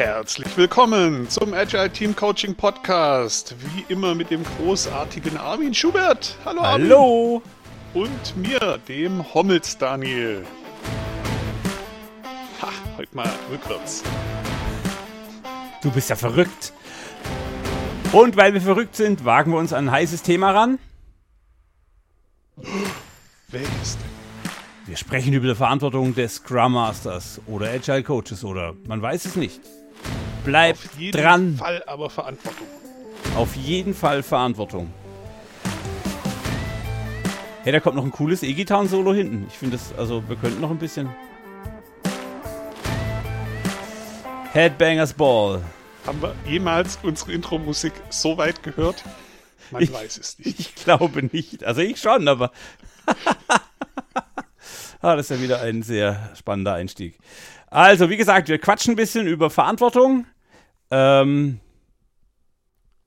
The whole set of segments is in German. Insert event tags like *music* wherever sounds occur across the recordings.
Herzlich willkommen zum Agile Team Coaching Podcast. Wie immer mit dem großartigen Armin Schubert. Hallo Armin. Hallo. Und mir, dem Hommels Daniel. Ha, heute mal rückwärts. Du bist ja verrückt. Und weil wir verrückt sind, wagen wir uns an ein heißes Thema ran. Welches denn? Wir sprechen über die Verantwortung des Scrum Masters oder Agile Coaches oder man weiß es nicht. Bleib Auf jeden dran. Fall aber Verantwortung. Auf jeden Fall Verantwortung. Hey, da kommt noch ein cooles E-Gitarren-Solo hinten. Ich finde das, also wir könnten noch ein bisschen. Headbangers Ball. Haben wir jemals unsere Intro-Musik so weit gehört? Man ich, weiß es nicht. *laughs* Ich glaube nicht. Also ich schon, aber. *laughs* ah, das ist ja wieder ein sehr spannender Einstieg. Also, wie gesagt, wir quatschen ein bisschen über Verantwortung. Ähm,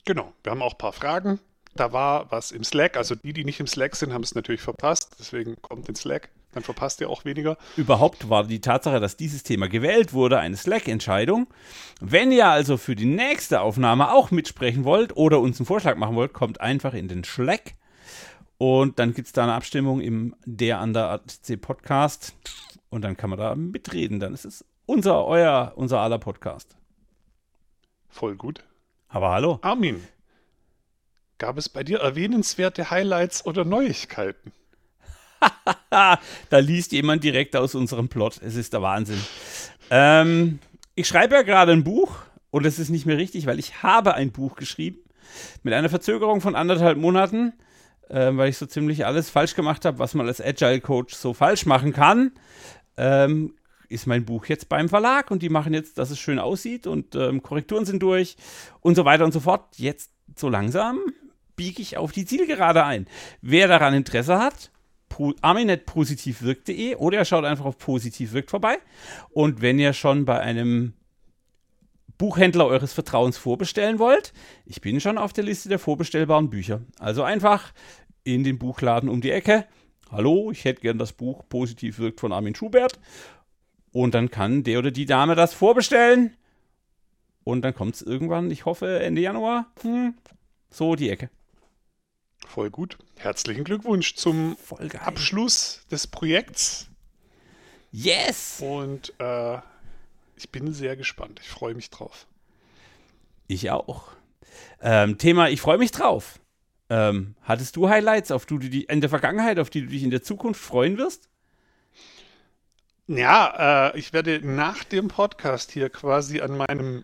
genau, wir haben auch ein paar Fragen. Da war was im Slack. Also die, die nicht im Slack sind, haben es natürlich verpasst. Deswegen kommt in Slack. Dann verpasst ihr auch weniger. Überhaupt war die Tatsache, dass dieses Thema gewählt wurde, eine Slack-Entscheidung. Wenn ihr also für die nächste Aufnahme auch mitsprechen wollt oder uns einen Vorschlag machen wollt, kommt einfach in den Slack. Und dann gibt es da eine Abstimmung im Der an der ATC Podcast. Und dann kann man da mitreden. Dann ist es unser, euer, unser aller Podcast. Voll gut. Aber hallo. Armin, gab es bei dir erwähnenswerte Highlights oder Neuigkeiten? *laughs* da liest jemand direkt aus unserem Plot. Es ist der Wahnsinn. Ähm, ich schreibe ja gerade ein Buch und es ist nicht mehr richtig, weil ich habe ein Buch geschrieben mit einer Verzögerung von anderthalb Monaten, äh, weil ich so ziemlich alles falsch gemacht habe, was man als Agile Coach so falsch machen kann. Ähm, ist mein Buch jetzt beim Verlag und die machen jetzt, dass es schön aussieht und ähm, Korrekturen sind durch und so weiter und so fort. Jetzt so langsam biege ich auf die Zielgerade ein. Wer daran Interesse hat, arminetpositivwirkt.de oder ihr schaut einfach auf positivwirkt vorbei. Und wenn ihr schon bei einem Buchhändler eures Vertrauens vorbestellen wollt, ich bin schon auf der Liste der vorbestellbaren Bücher. Also einfach in den Buchladen um die Ecke. Hallo, ich hätte gern das Buch Positiv wirkt von Armin Schubert und dann kann der oder die Dame das vorbestellen. Und dann kommt es irgendwann, ich hoffe, Ende Januar, hm, so die Ecke. Voll gut. Herzlichen Glückwunsch zum Abschluss des Projekts. Yes! Und äh, ich bin sehr gespannt. Ich freue mich drauf. Ich auch. Ähm, Thema, ich freue mich drauf. Ähm, hattest du Highlights, auf du die in der Vergangenheit, auf die du dich in der Zukunft freuen wirst? Ja, äh, ich werde nach dem Podcast hier quasi an meinem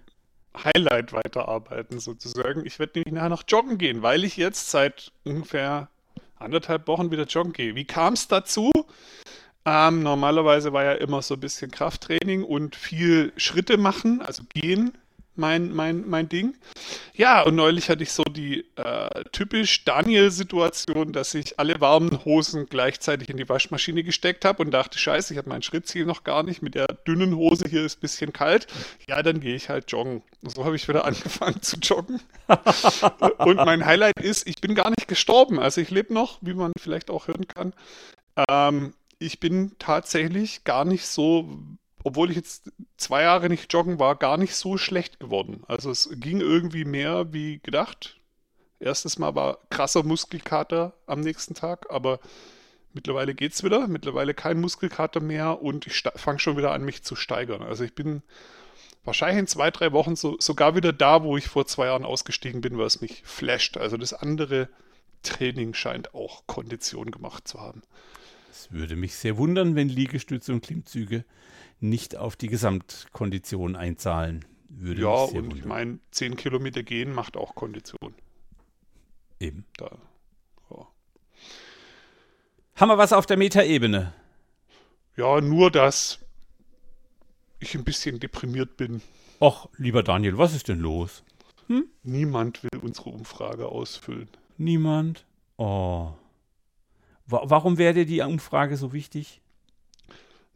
Highlight weiterarbeiten, sozusagen. Ich werde nämlich nachher noch joggen gehen, weil ich jetzt seit ungefähr anderthalb Wochen wieder joggen gehe. Wie kam es dazu? Ähm, normalerweise war ja immer so ein bisschen Krafttraining und viel Schritte machen, also gehen mein, mein, mein Ding. Ja, und neulich hatte ich so die äh, typisch Daniel-Situation, dass ich alle warmen Hosen gleichzeitig in die Waschmaschine gesteckt habe und dachte, scheiße, ich habe mein Schrittziel noch gar nicht. Mit der dünnen Hose hier ist ein bisschen kalt. Ja, dann gehe ich halt joggen. So habe ich wieder *laughs* angefangen zu joggen. und mein Highlight ist, ich bin gar nicht gestorben. Also ich lebe noch, wie man vielleicht auch hören kann. Ähm, ich bin tatsächlich gar nicht so obwohl ich jetzt zwei Jahre nicht joggen war, gar nicht so schlecht geworden. Also es ging irgendwie mehr wie gedacht. Erstes Mal war krasser Muskelkater am nächsten Tag, aber mittlerweile geht es wieder. Mittlerweile kein Muskelkater mehr und ich fange schon wieder an, mich zu steigern. Also ich bin wahrscheinlich in zwei, drei Wochen so, sogar wieder da, wo ich vor zwei Jahren ausgestiegen bin, weil es mich flasht. Also das andere Training scheint auch Kondition gemacht zu haben. Es würde mich sehr wundern, wenn Liegestütze und Klimmzüge nicht auf die Gesamtkondition einzahlen. Würde ja, und wundern. ich meine, 10 Kilometer gehen macht auch Kondition. Eben. Da. Ja. Haben wir was auf der Metaebene? Ja, nur, dass ich ein bisschen deprimiert bin. Och, lieber Daniel, was ist denn los? Hm? Niemand will unsere Umfrage ausfüllen. Niemand? Oh. Warum wäre dir die Umfrage so wichtig?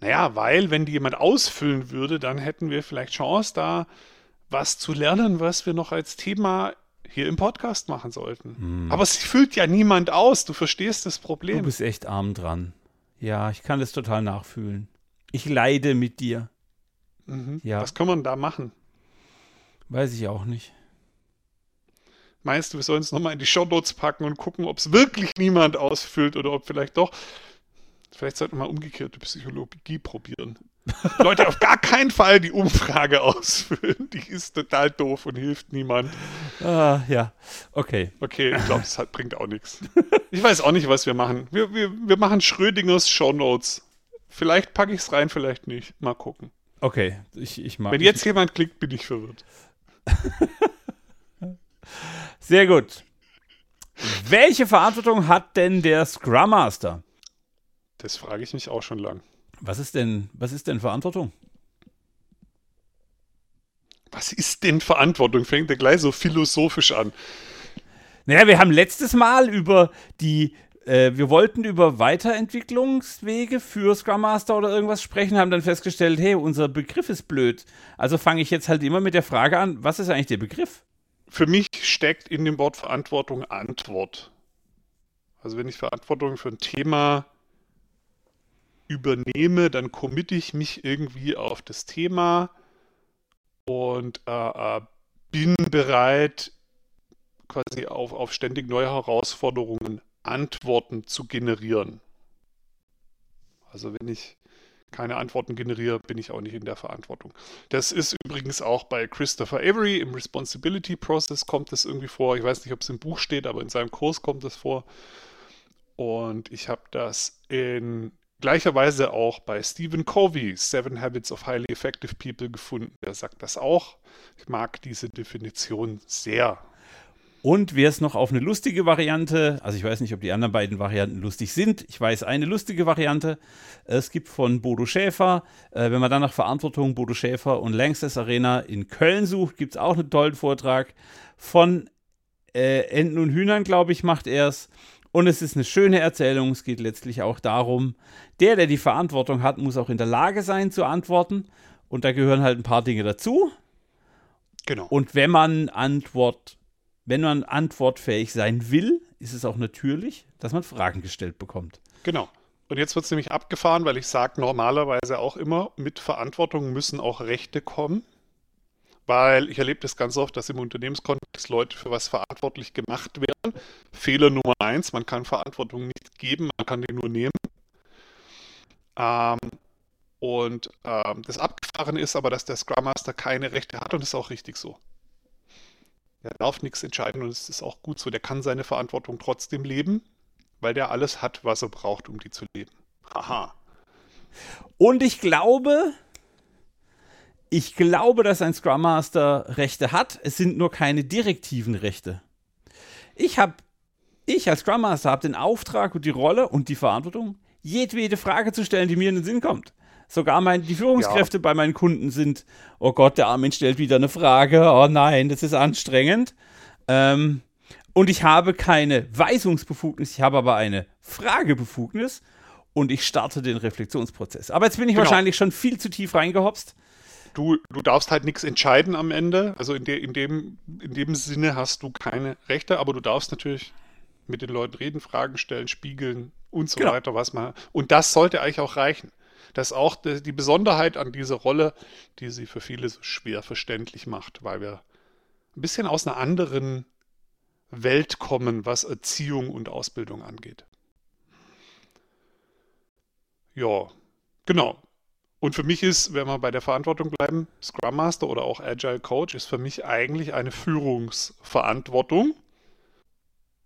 Naja, weil wenn die jemand ausfüllen würde, dann hätten wir vielleicht Chance, da was zu lernen, was wir noch als Thema hier im Podcast machen sollten. Hm. Aber es füllt ja niemand aus, du verstehst das Problem. Du bist echt arm dran. Ja, ich kann das total nachfühlen. Ich leide mit dir. Mhm. Ja. Was kann man da machen? Weiß ich auch nicht. Meinst du, wir sollen es nochmal in die Shownotes packen und gucken, ob es wirklich niemand ausfüllt oder ob vielleicht doch. Vielleicht sollten wir mal umgekehrte Psychologie probieren. Leute, auf gar keinen Fall die Umfrage ausfüllen. Die ist total doof und hilft niemand. Ah, ja. Okay. Okay, ich glaube, das hat, bringt auch nichts. Ich weiß auch nicht, was wir machen. Wir, wir, wir machen Schrödingers Shownotes. Vielleicht packe ich es rein, vielleicht nicht. Mal gucken. Okay, ich, ich mag. Wenn jetzt jemand klickt, bin ich verwirrt. *laughs* Sehr gut. Welche Verantwortung hat denn der Scrum Master? Das frage ich mich auch schon lang. Was ist denn, was ist denn Verantwortung? Was ist denn Verantwortung? Fängt er gleich so philosophisch an. Naja, wir haben letztes Mal über die, äh, wir wollten über Weiterentwicklungswege für Scrum Master oder irgendwas sprechen, haben dann festgestellt, hey, unser Begriff ist blöd. Also fange ich jetzt halt immer mit der Frage an, was ist eigentlich der Begriff? Für mich steckt in dem Wort Verantwortung Antwort. Also wenn ich Verantwortung für ein Thema übernehme, dann committe ich mich irgendwie auf das Thema und äh, äh, bin bereit, quasi auf, auf ständig neue Herausforderungen Antworten zu generieren. Also wenn ich keine Antworten generiere, bin ich auch nicht in der Verantwortung. Das ist übrigens auch bei Christopher Avery im Responsibility Process kommt das irgendwie vor. Ich weiß nicht, ob es im Buch steht, aber in seinem Kurs kommt es vor. Und ich habe das in gleicherweise auch bei Stephen Covey, Seven Habits of Highly Effective People, gefunden. Der sagt das auch. Ich mag diese Definition sehr. Und wer es noch auf eine lustige Variante, also ich weiß nicht, ob die anderen beiden Varianten lustig sind. Ich weiß eine lustige Variante. Es gibt von Bodo Schäfer, äh, wenn man dann nach Verantwortung Bodo Schäfer und Langstes Arena in Köln sucht, gibt es auch einen tollen Vortrag. Von äh, Enten und Hühnern, glaube ich, macht er es. Und es ist eine schöne Erzählung. Es geht letztlich auch darum, der, der die Verantwortung hat, muss auch in der Lage sein zu antworten. Und da gehören halt ein paar Dinge dazu. Genau. Und wenn man Antwort, wenn man antwortfähig sein will, ist es auch natürlich, dass man Fragen gestellt bekommt. Genau. Und jetzt wird es nämlich abgefahren, weil ich sage normalerweise auch immer, mit Verantwortung müssen auch Rechte kommen weil ich erlebe das ganz oft, dass im Unternehmenskontext Leute für was verantwortlich gemacht werden. Fehler Nummer eins, man kann Verantwortung nicht geben, man kann die nur nehmen. Ähm, und ähm, das Abgefahren ist aber, dass der Scrum Master keine Rechte hat und das ist auch richtig so. Er darf nichts entscheiden und es ist auch gut so. Der kann seine Verantwortung trotzdem leben, weil der alles hat, was er braucht, um die zu leben. Haha. Und ich glaube, ich glaube, dass ein Scrum Master Rechte hat. Es sind nur keine direktiven Rechte. Ich habe, ich als Scrum Master habe den Auftrag und die Rolle und die Verantwortung, jedwede Frage zu stellen, die mir in den Sinn kommt. Sogar mein, die Führungskräfte ja. bei meinen Kunden sind, oh Gott, der Armin stellt wieder eine Frage, oh nein, das ist anstrengend. Ähm, und ich habe keine Weisungsbefugnis, ich habe aber eine Fragebefugnis und ich starte den Reflexionsprozess. Aber jetzt bin ich genau. wahrscheinlich schon viel zu tief reingehopst du, du darfst halt nichts entscheiden am Ende. Also in, de, in, dem, in dem Sinne hast du keine Rechte, aber du darfst natürlich mit den Leuten reden, Fragen stellen, spiegeln und so genau. weiter, was man. Und das sollte eigentlich auch reichen. Das ist auch die Besonderheit an dieser Rolle, die sie für viele so schwer verständlich macht, weil wir ein bisschen aus einer anderen Welt kommen, was Erziehung und Ausbildung angeht. Ja, genau. Und für mich ist, wenn wir bei der Verantwortung bleiben, Scrum Master oder auch Agile Coach ist für mich eigentlich eine Führungsverantwortung.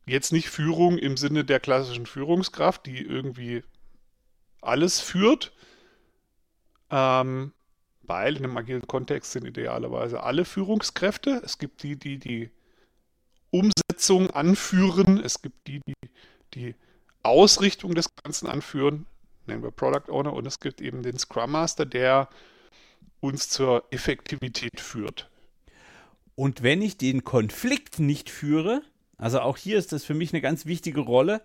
Jetzt nicht Führung im Sinne der klassischen Führungskraft, die irgendwie alles führt, ähm, weil in einem agilen Kontext sind idealerweise alle Führungskräfte. Es gibt die, die die Umsetzung anführen, es gibt die, die die Ausrichtung des Ganzen anführen nennen wir Product Owner, und es gibt eben den Scrum Master, der uns zur Effektivität führt. Und wenn ich den Konflikt nicht führe, also auch hier ist das für mich eine ganz wichtige Rolle,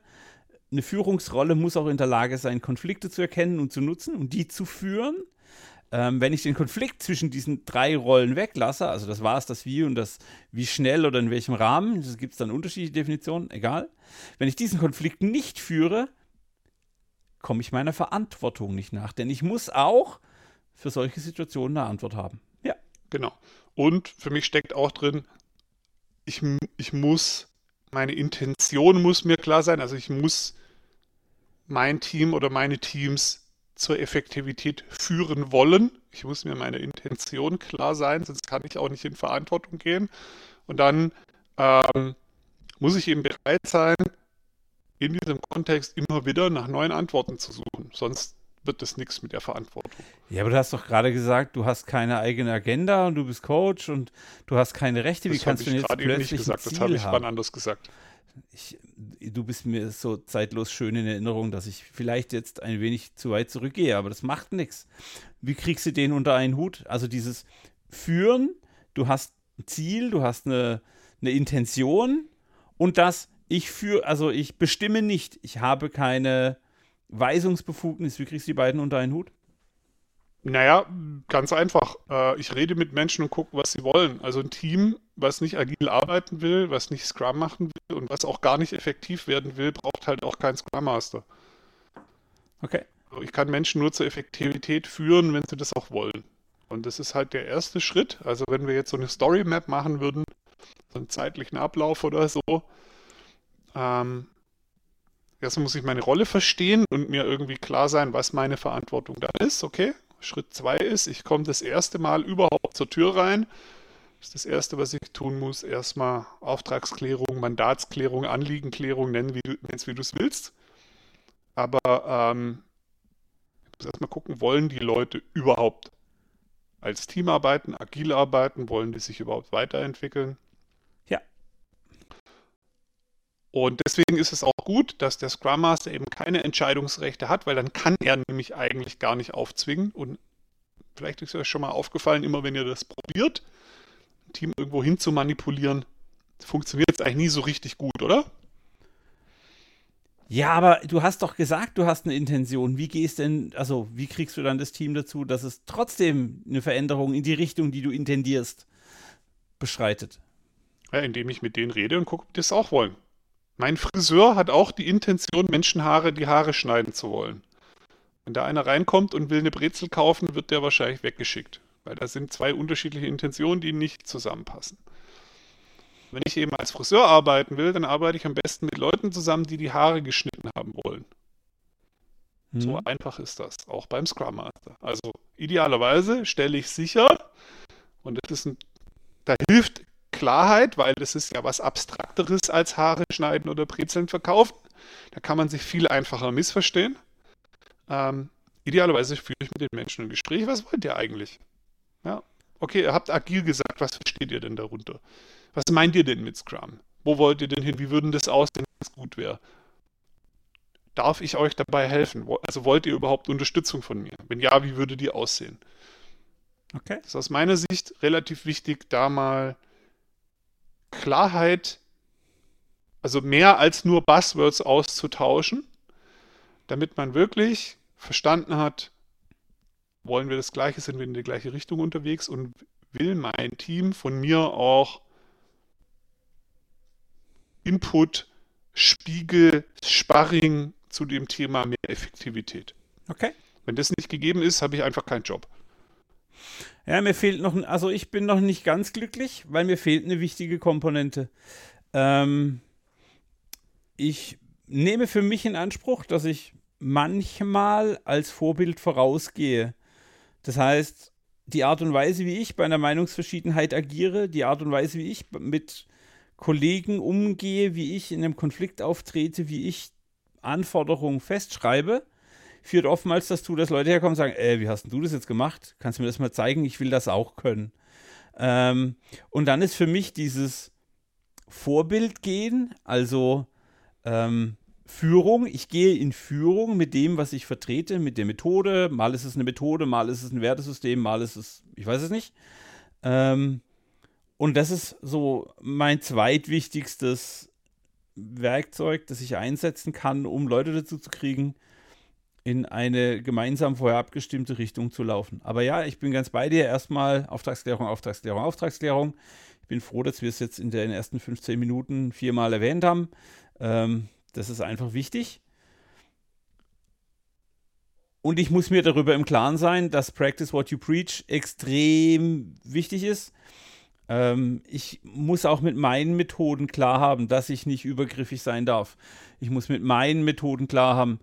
eine Führungsrolle muss auch in der Lage sein, Konflikte zu erkennen und zu nutzen und die zu führen. Ähm, wenn ich den Konflikt zwischen diesen drei Rollen weglasse, also das war es, das Wie und das Wie schnell oder in welchem Rahmen, das gibt es dann unterschiedliche Definitionen, egal. Wenn ich diesen Konflikt nicht führe, komme ich meiner Verantwortung nicht nach. Denn ich muss auch für solche Situationen eine Antwort haben. Ja. Genau. Und für mich steckt auch drin, ich, ich muss, meine Intention muss mir klar sein, also ich muss mein Team oder meine Teams zur Effektivität führen wollen. Ich muss mir meine Intention klar sein, sonst kann ich auch nicht in Verantwortung gehen. Und dann ähm, muss ich eben bereit sein, in diesem Kontext immer wieder nach neuen Antworten zu suchen. Sonst wird das nichts mit der Verantwortung. Ja, aber du hast doch gerade gesagt, du hast keine eigene Agenda und du bist Coach und du hast keine Rechte. Wie das kannst du denn jetzt plötzlich nicht gesagt, das habe ich wann anders gesagt. Ich, du bist mir so zeitlos schön in Erinnerung, dass ich vielleicht jetzt ein wenig zu weit zurückgehe, aber das macht nichts. Wie kriegst du den unter einen Hut? Also dieses Führen, du hast ein Ziel, du hast eine, eine Intention und das, ich führe, also ich bestimme nicht, ich habe keine Weisungsbefugnis. Wie kriegst du die beiden unter einen Hut? Naja, ganz einfach. Äh, ich rede mit Menschen und gucke, was sie wollen. Also ein Team, was nicht agil arbeiten will, was nicht Scrum machen will und was auch gar nicht effektiv werden will, braucht halt auch keinen Scrum Master. Okay. Also ich kann Menschen nur zur Effektivität führen, wenn sie das auch wollen. Und das ist halt der erste Schritt. Also wenn wir jetzt so eine Story Map machen würden, so einen zeitlichen Ablauf oder so, ähm, erstmal muss ich meine Rolle verstehen und mir irgendwie klar sein, was meine Verantwortung da ist, okay? Schritt zwei ist, ich komme das erste Mal überhaupt zur Tür rein. Das ist das Erste, was ich tun muss. Erstmal Auftragsklärung, Mandatsklärung, Anliegenklärung, nennen, wie du es wie willst. Aber ähm, ich muss erstmal gucken, wollen die Leute überhaupt als Team arbeiten, agil arbeiten, wollen die sich überhaupt weiterentwickeln? Und deswegen ist es auch gut, dass der Scrum Master eben keine Entscheidungsrechte hat, weil dann kann er nämlich eigentlich gar nicht aufzwingen. Und vielleicht ist euch schon mal aufgefallen, immer wenn ihr das probiert, ein Team irgendwo hin zu manipulieren, funktioniert es eigentlich nie so richtig gut, oder? Ja, aber du hast doch gesagt, du hast eine Intention. Wie gehst denn, also wie kriegst du dann das Team dazu, dass es trotzdem eine Veränderung in die Richtung, die du intendierst, beschreitet? Ja, indem ich mit denen rede und gucke, ob die das auch wollen. Mein Friseur hat auch die Intention, Menschenhaare die Haare schneiden zu wollen. Wenn da einer reinkommt und will eine Brezel kaufen, wird der wahrscheinlich weggeschickt. Weil da sind zwei unterschiedliche Intentionen, die nicht zusammenpassen. Wenn ich eben als Friseur arbeiten will, dann arbeite ich am besten mit Leuten zusammen, die die Haare geschnitten haben wollen. Hm. So einfach ist das, auch beim Scrum Master. Also idealerweise stelle ich sicher, und das ist ein, da hilft Klarheit, weil das ist ja was Abstrakteres als Haare schneiden oder Brezeln verkaufen. Da kann man sich viel einfacher missverstehen. Ähm, idealerweise führe ich mit den Menschen ein Gespräch. Was wollt ihr eigentlich? Ja, okay, ihr habt agil gesagt, was versteht ihr denn darunter? Was meint ihr denn mit Scrum? Wo wollt ihr denn hin? Wie würden das aussehen, wenn es gut wäre? Darf ich euch dabei helfen? Also wollt ihr überhaupt Unterstützung von mir? Wenn ja, wie würde die aussehen? Okay. Das ist aus meiner Sicht relativ wichtig, da mal Klarheit, also mehr als nur Buzzwords auszutauschen, damit man wirklich verstanden hat, wollen wir das Gleiche, sind wir in die gleiche Richtung unterwegs und will mein Team von mir auch Input, Spiegel, Sparring zu dem Thema mehr Effektivität. Okay. Wenn das nicht gegeben ist, habe ich einfach keinen Job. Ja, mir fehlt noch, also ich bin noch nicht ganz glücklich, weil mir fehlt eine wichtige Komponente. Ähm, ich nehme für mich in Anspruch, dass ich manchmal als Vorbild vorausgehe. Das heißt, die Art und Weise, wie ich bei einer Meinungsverschiedenheit agiere, die Art und Weise, wie ich mit Kollegen umgehe, wie ich in einem Konflikt auftrete, wie ich Anforderungen festschreibe, führt oftmals dazu, dass Leute herkommen und sagen, ey, wie hast du das jetzt gemacht? Kannst du mir das mal zeigen? Ich will das auch können. Ähm, und dann ist für mich dieses Vorbild gehen, also ähm, Führung. Ich gehe in Führung mit dem, was ich vertrete, mit der Methode. Mal ist es eine Methode, mal ist es ein Wertesystem, mal ist es, ich weiß es nicht. Ähm, und das ist so mein zweitwichtigstes Werkzeug, das ich einsetzen kann, um Leute dazu zu kriegen, in eine gemeinsam vorher abgestimmte Richtung zu laufen. Aber ja, ich bin ganz bei dir. Erstmal Auftragsklärung, Auftragsklärung, Auftragsklärung. Ich bin froh, dass wir es jetzt in den ersten 15 Minuten viermal erwähnt haben. Ähm, das ist einfach wichtig. und ich muss mir darüber im Klaren sein, dass Practice What You Preach extrem wichtig ist. Ähm, ich muss auch mit meinen Methoden klar haben, dass ich nicht übergriffig sein darf. Ich muss mit meinen Methoden klar haben,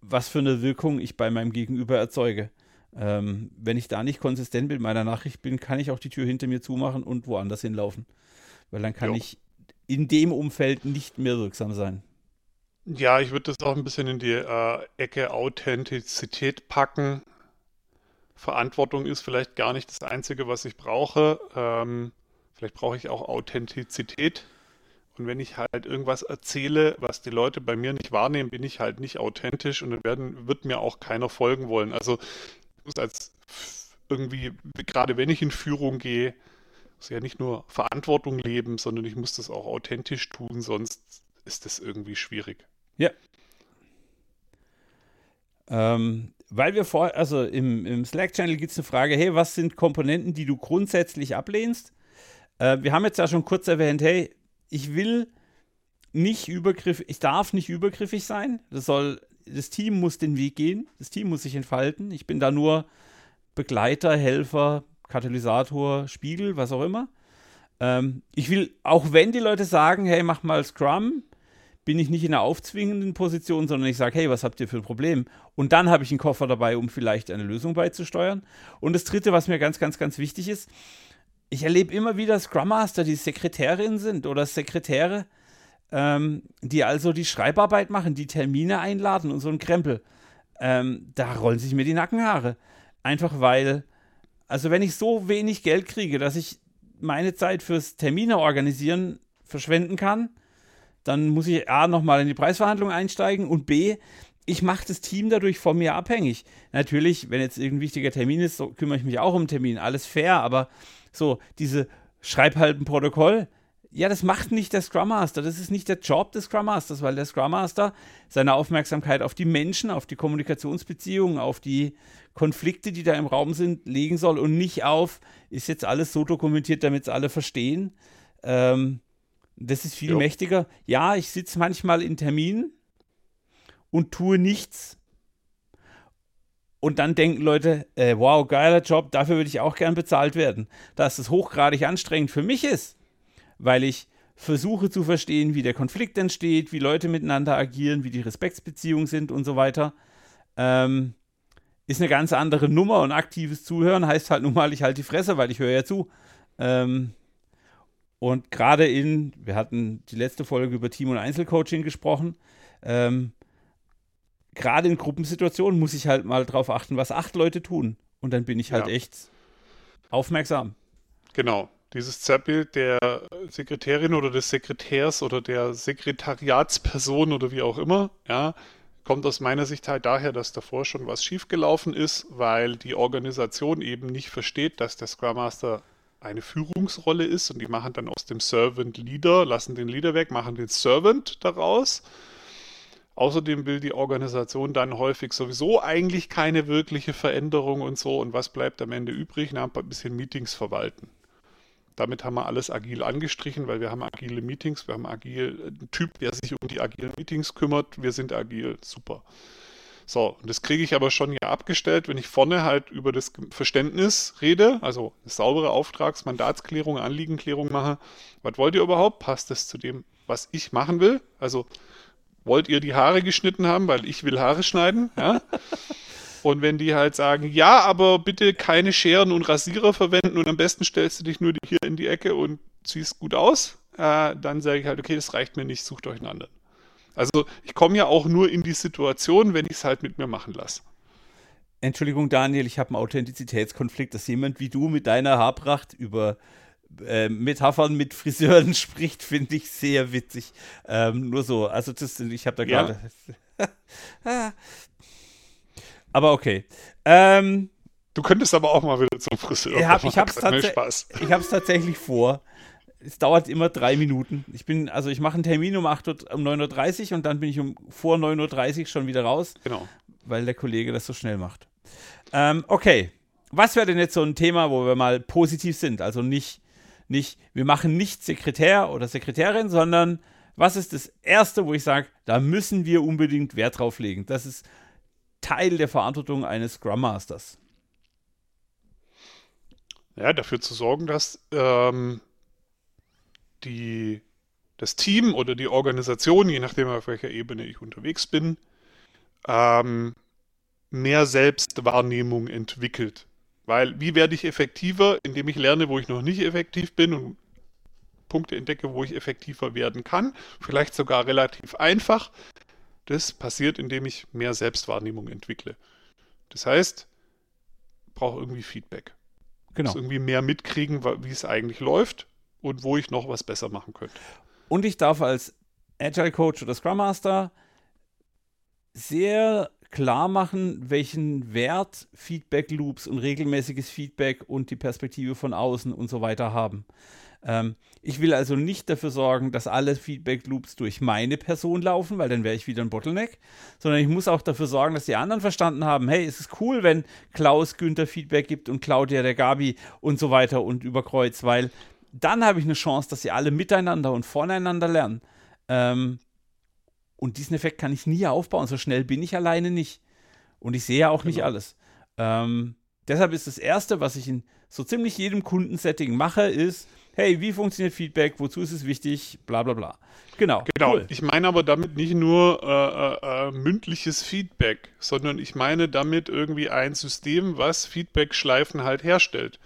was für eine Wirkung ich bei meinem Gegenüber erzeuge. Ähm, wenn ich da nicht konsistent mit meiner Nachricht bin, kann ich auch die Tür hinter mir zumachen und woanders hinlaufen. Weil dann kann jo. ich in dem Umfeld nicht mehr wirksam sein. Ja, ich würde das auch ein bisschen in die äh, Ecke Authentizität packen. Verantwortung ist vielleicht gar nicht das Einzige, was ich brauche. Ähm, vielleicht brauche ich auch Authentizität. Und wenn ich halt irgendwas erzähle, was die Leute bei mir nicht wahrnehmen, bin ich halt nicht authentisch und dann werden, wird mir auch keiner folgen wollen. Also ich muss als irgendwie, gerade wenn ich in Führung gehe, muss ja nicht nur Verantwortung leben, sondern ich muss das auch authentisch tun, sonst ist das irgendwie schwierig. Ja. Ähm, weil wir vor, also im, im Slack-Channel gibt es eine Frage, hey, was sind Komponenten, die du grundsätzlich ablehnst? Äh, wir haben jetzt ja schon kurz erwähnt, hey, ich will nicht übergriffig, ich darf nicht übergriffig sein. Das soll, das Team muss den Weg gehen, das Team muss sich entfalten. Ich bin da nur Begleiter, Helfer, Katalysator, Spiegel, was auch immer. Ähm, ich will, auch wenn die Leute sagen, hey, mach mal Scrum, bin ich nicht in einer aufzwingenden Position, sondern ich sage, hey, was habt ihr für ein Problem? Und dann habe ich einen Koffer dabei, um vielleicht eine Lösung beizusteuern. Und das Dritte, was mir ganz, ganz, ganz wichtig ist, ich erlebe immer wieder Scrum Master, die Sekretärinnen sind oder Sekretäre, ähm, die also die Schreibarbeit machen, die Termine einladen und so ein Krempel. Ähm, da rollen sich mir die Nackenhaare. Einfach weil, also wenn ich so wenig Geld kriege, dass ich meine Zeit fürs Termine organisieren verschwenden kann, dann muss ich A nochmal in die Preisverhandlung einsteigen und B, ich mache das Team dadurch von mir abhängig. Natürlich, wenn jetzt irgendein wichtiger Termin ist, so kümmere ich mich auch um Termin, alles fair, aber so diese Schreib halt ein Protokoll, ja, das macht nicht der Scrum Master. Das ist nicht der Job des Scrum Masters, weil der Scrum Master seine Aufmerksamkeit auf die Menschen, auf die Kommunikationsbeziehungen, auf die Konflikte, die da im Raum sind, legen soll und nicht auf, ist jetzt alles so dokumentiert, damit es alle verstehen. Ähm, das ist viel jo. mächtiger. Ja, ich sitze manchmal in Terminen und tue nichts. Und dann denken Leute, äh, wow, geiler Job, dafür würde ich auch gern bezahlt werden. Dass es hochgradig anstrengend für mich ist, weil ich versuche zu verstehen, wie der Konflikt entsteht, wie Leute miteinander agieren, wie die Respektsbeziehungen sind und so weiter. Ähm, ist eine ganz andere Nummer und aktives Zuhören heißt halt nun mal, ich halte die Fresse, weil ich höre ja zu. Ähm, und gerade in, wir hatten die letzte Folge über Team- und Einzelcoaching gesprochen, ähm, gerade in Gruppensituationen muss ich halt mal drauf achten, was acht Leute tun. Und dann bin ich halt ja. echt aufmerksam. Genau. Dieses Zerrbild der Sekretärin oder des Sekretärs oder der Sekretariatsperson oder wie auch immer, ja, kommt aus meiner Sicht halt daher, dass davor schon was schiefgelaufen ist, weil die Organisation eben nicht versteht, dass der Scrum Master eine Führungsrolle ist und die machen dann aus dem Servant Leader, lassen den Leader weg, machen den Servant daraus. Außerdem will die Organisation dann häufig sowieso eigentlich keine wirkliche Veränderung und so. Und was bleibt am Ende übrig? Na, ein bisschen Meetings verwalten. Damit haben wir alles agil angestrichen, weil wir haben agile Meetings, wir haben agil, einen Typ, der sich um die agilen Meetings kümmert. Wir sind agil, super. So, und das kriege ich aber schon ja abgestellt, wenn ich vorne halt über das Verständnis rede, also eine saubere Auftrags-, Mandatsklärung, Anliegenklärung mache. Was wollt ihr überhaupt? Passt das zu dem, was ich machen will? Also wollt ihr die Haare geschnitten haben, weil ich will Haare schneiden? Ja? Und wenn die halt sagen, ja, aber bitte keine Scheren und Rasierer verwenden und am besten stellst du dich nur hier in die Ecke und ziehst gut aus, äh, dann sage ich halt, okay, das reicht mir nicht, sucht euch einen anderen. Also ich komme ja auch nur in die Situation, wenn ich es halt mit mir machen lasse. Entschuldigung, Daniel, ich habe einen Authentizitätskonflikt, dass jemand wie du mit deiner Haarpracht über äh, Metaphern mit Friseuren *laughs* spricht, finde ich sehr witzig. Ähm, nur so, also das, ich habe da gerade. Ja. *laughs* aber okay. Ähm, du könntest aber auch mal wieder zum Friseur. Ich habe es tatsächlich vor es dauert immer drei Minuten. Ich bin, also ich mache einen Termin um, 8 Uhr, um 9.30 Uhr und dann bin ich um vor 9.30 Uhr schon wieder raus. Genau. Weil der Kollege das so schnell macht. Ähm, okay. Was wäre denn jetzt so ein Thema, wo wir mal positiv sind? Also nicht, nicht, wir machen nicht Sekretär oder Sekretärin, sondern was ist das Erste, wo ich sage, da müssen wir unbedingt Wert drauf legen? Das ist Teil der Verantwortung eines Scrum Masters? Ja, dafür zu sorgen, dass ähm, die, das Team oder die Organisation, je nachdem auf welcher Ebene ich unterwegs bin, ähm, mehr Selbstwahrnehmung entwickelt. Weil wie werde ich effektiver, indem ich lerne, wo ich noch nicht effektiv bin und Punkte entdecke, wo ich effektiver werden kann. Vielleicht sogar relativ einfach. Das passiert, indem ich mehr Selbstwahrnehmung entwickle. Das heißt, ich brauche irgendwie Feedback. Genau. Muss irgendwie mehr mitkriegen, wie es eigentlich läuft und wo ich noch was besser machen könnte. Und ich darf als Agile Coach oder Scrum Master sehr klar machen, welchen Wert Feedback Loops und regelmäßiges Feedback und die Perspektive von außen und so weiter haben. Ähm, ich will also nicht dafür sorgen, dass alle Feedback Loops durch meine Person laufen, weil dann wäre ich wieder ein Bottleneck, sondern ich muss auch dafür sorgen, dass die anderen verstanden haben, hey, es ist cool, wenn Klaus Günther Feedback gibt und Claudia der Gabi und so weiter und überkreuz, weil dann habe ich eine Chance, dass sie alle miteinander und voneinander lernen. Ähm, und diesen Effekt kann ich nie aufbauen. So schnell bin ich alleine nicht. Und ich sehe auch genau. nicht alles. Ähm, deshalb ist das Erste, was ich in so ziemlich jedem Kundensetting mache, ist, hey, wie funktioniert Feedback, wozu ist es wichtig, bla bla bla. Genau. Genau. Cool. Ich meine aber damit nicht nur äh, äh, äh, mündliches Feedback, sondern ich meine damit irgendwie ein System, was Feedback-Schleifen halt herstellt.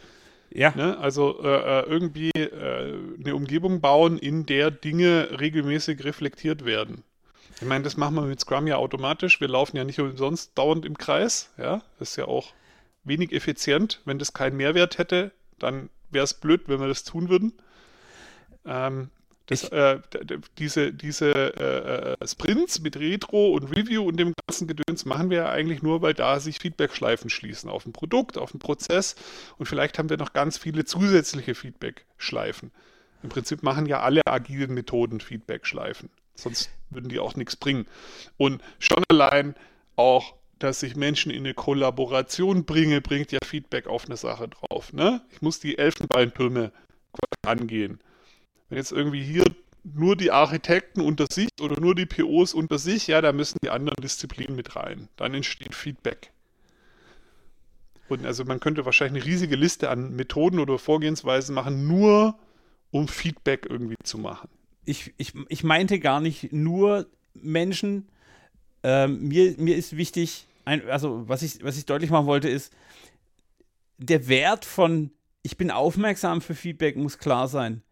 Ja. Ne? Also äh, äh irgendwie äh, eine Umgebung bauen, in der Dinge regelmäßig reflektiert werden. Ich meine, das machen wir mit Scrum ja automatisch. Wir laufen ja nicht umsonst dauernd im Kreis. Ja, das ist ja auch wenig effizient. Wenn das keinen Mehrwert hätte, dann wäre es blöd, wenn wir das tun würden. Ähm, das, äh, diese diese äh, äh, Sprints mit Retro und Review und dem ganzen Gedöns machen wir ja eigentlich nur, weil da sich Feedback-Schleifen schließen auf ein Produkt, auf einen Prozess und vielleicht haben wir noch ganz viele zusätzliche Feedback-Schleifen. Im Prinzip machen ja alle agilen Methoden Feedback-Schleifen. Sonst würden die auch nichts bringen. Und schon allein auch, dass ich Menschen in eine Kollaboration bringe, bringt ja Feedback auf eine Sache drauf. Ne? Ich muss die Elfenbeintürme angehen. Wenn jetzt irgendwie hier nur die Architekten unter sich oder nur die POs unter sich, ja, da müssen die anderen Disziplinen mit rein. Dann entsteht Feedback. Und also man könnte wahrscheinlich eine riesige Liste an Methoden oder Vorgehensweisen machen, nur um Feedback irgendwie zu machen ich, ich, ich meinte gar nicht nur Menschen. Ähm, mir, mir ist wichtig, ein, also was ich, was ich deutlich machen wollte, ist, der Wert von ich bin aufmerksam für Feedback muss klar sein.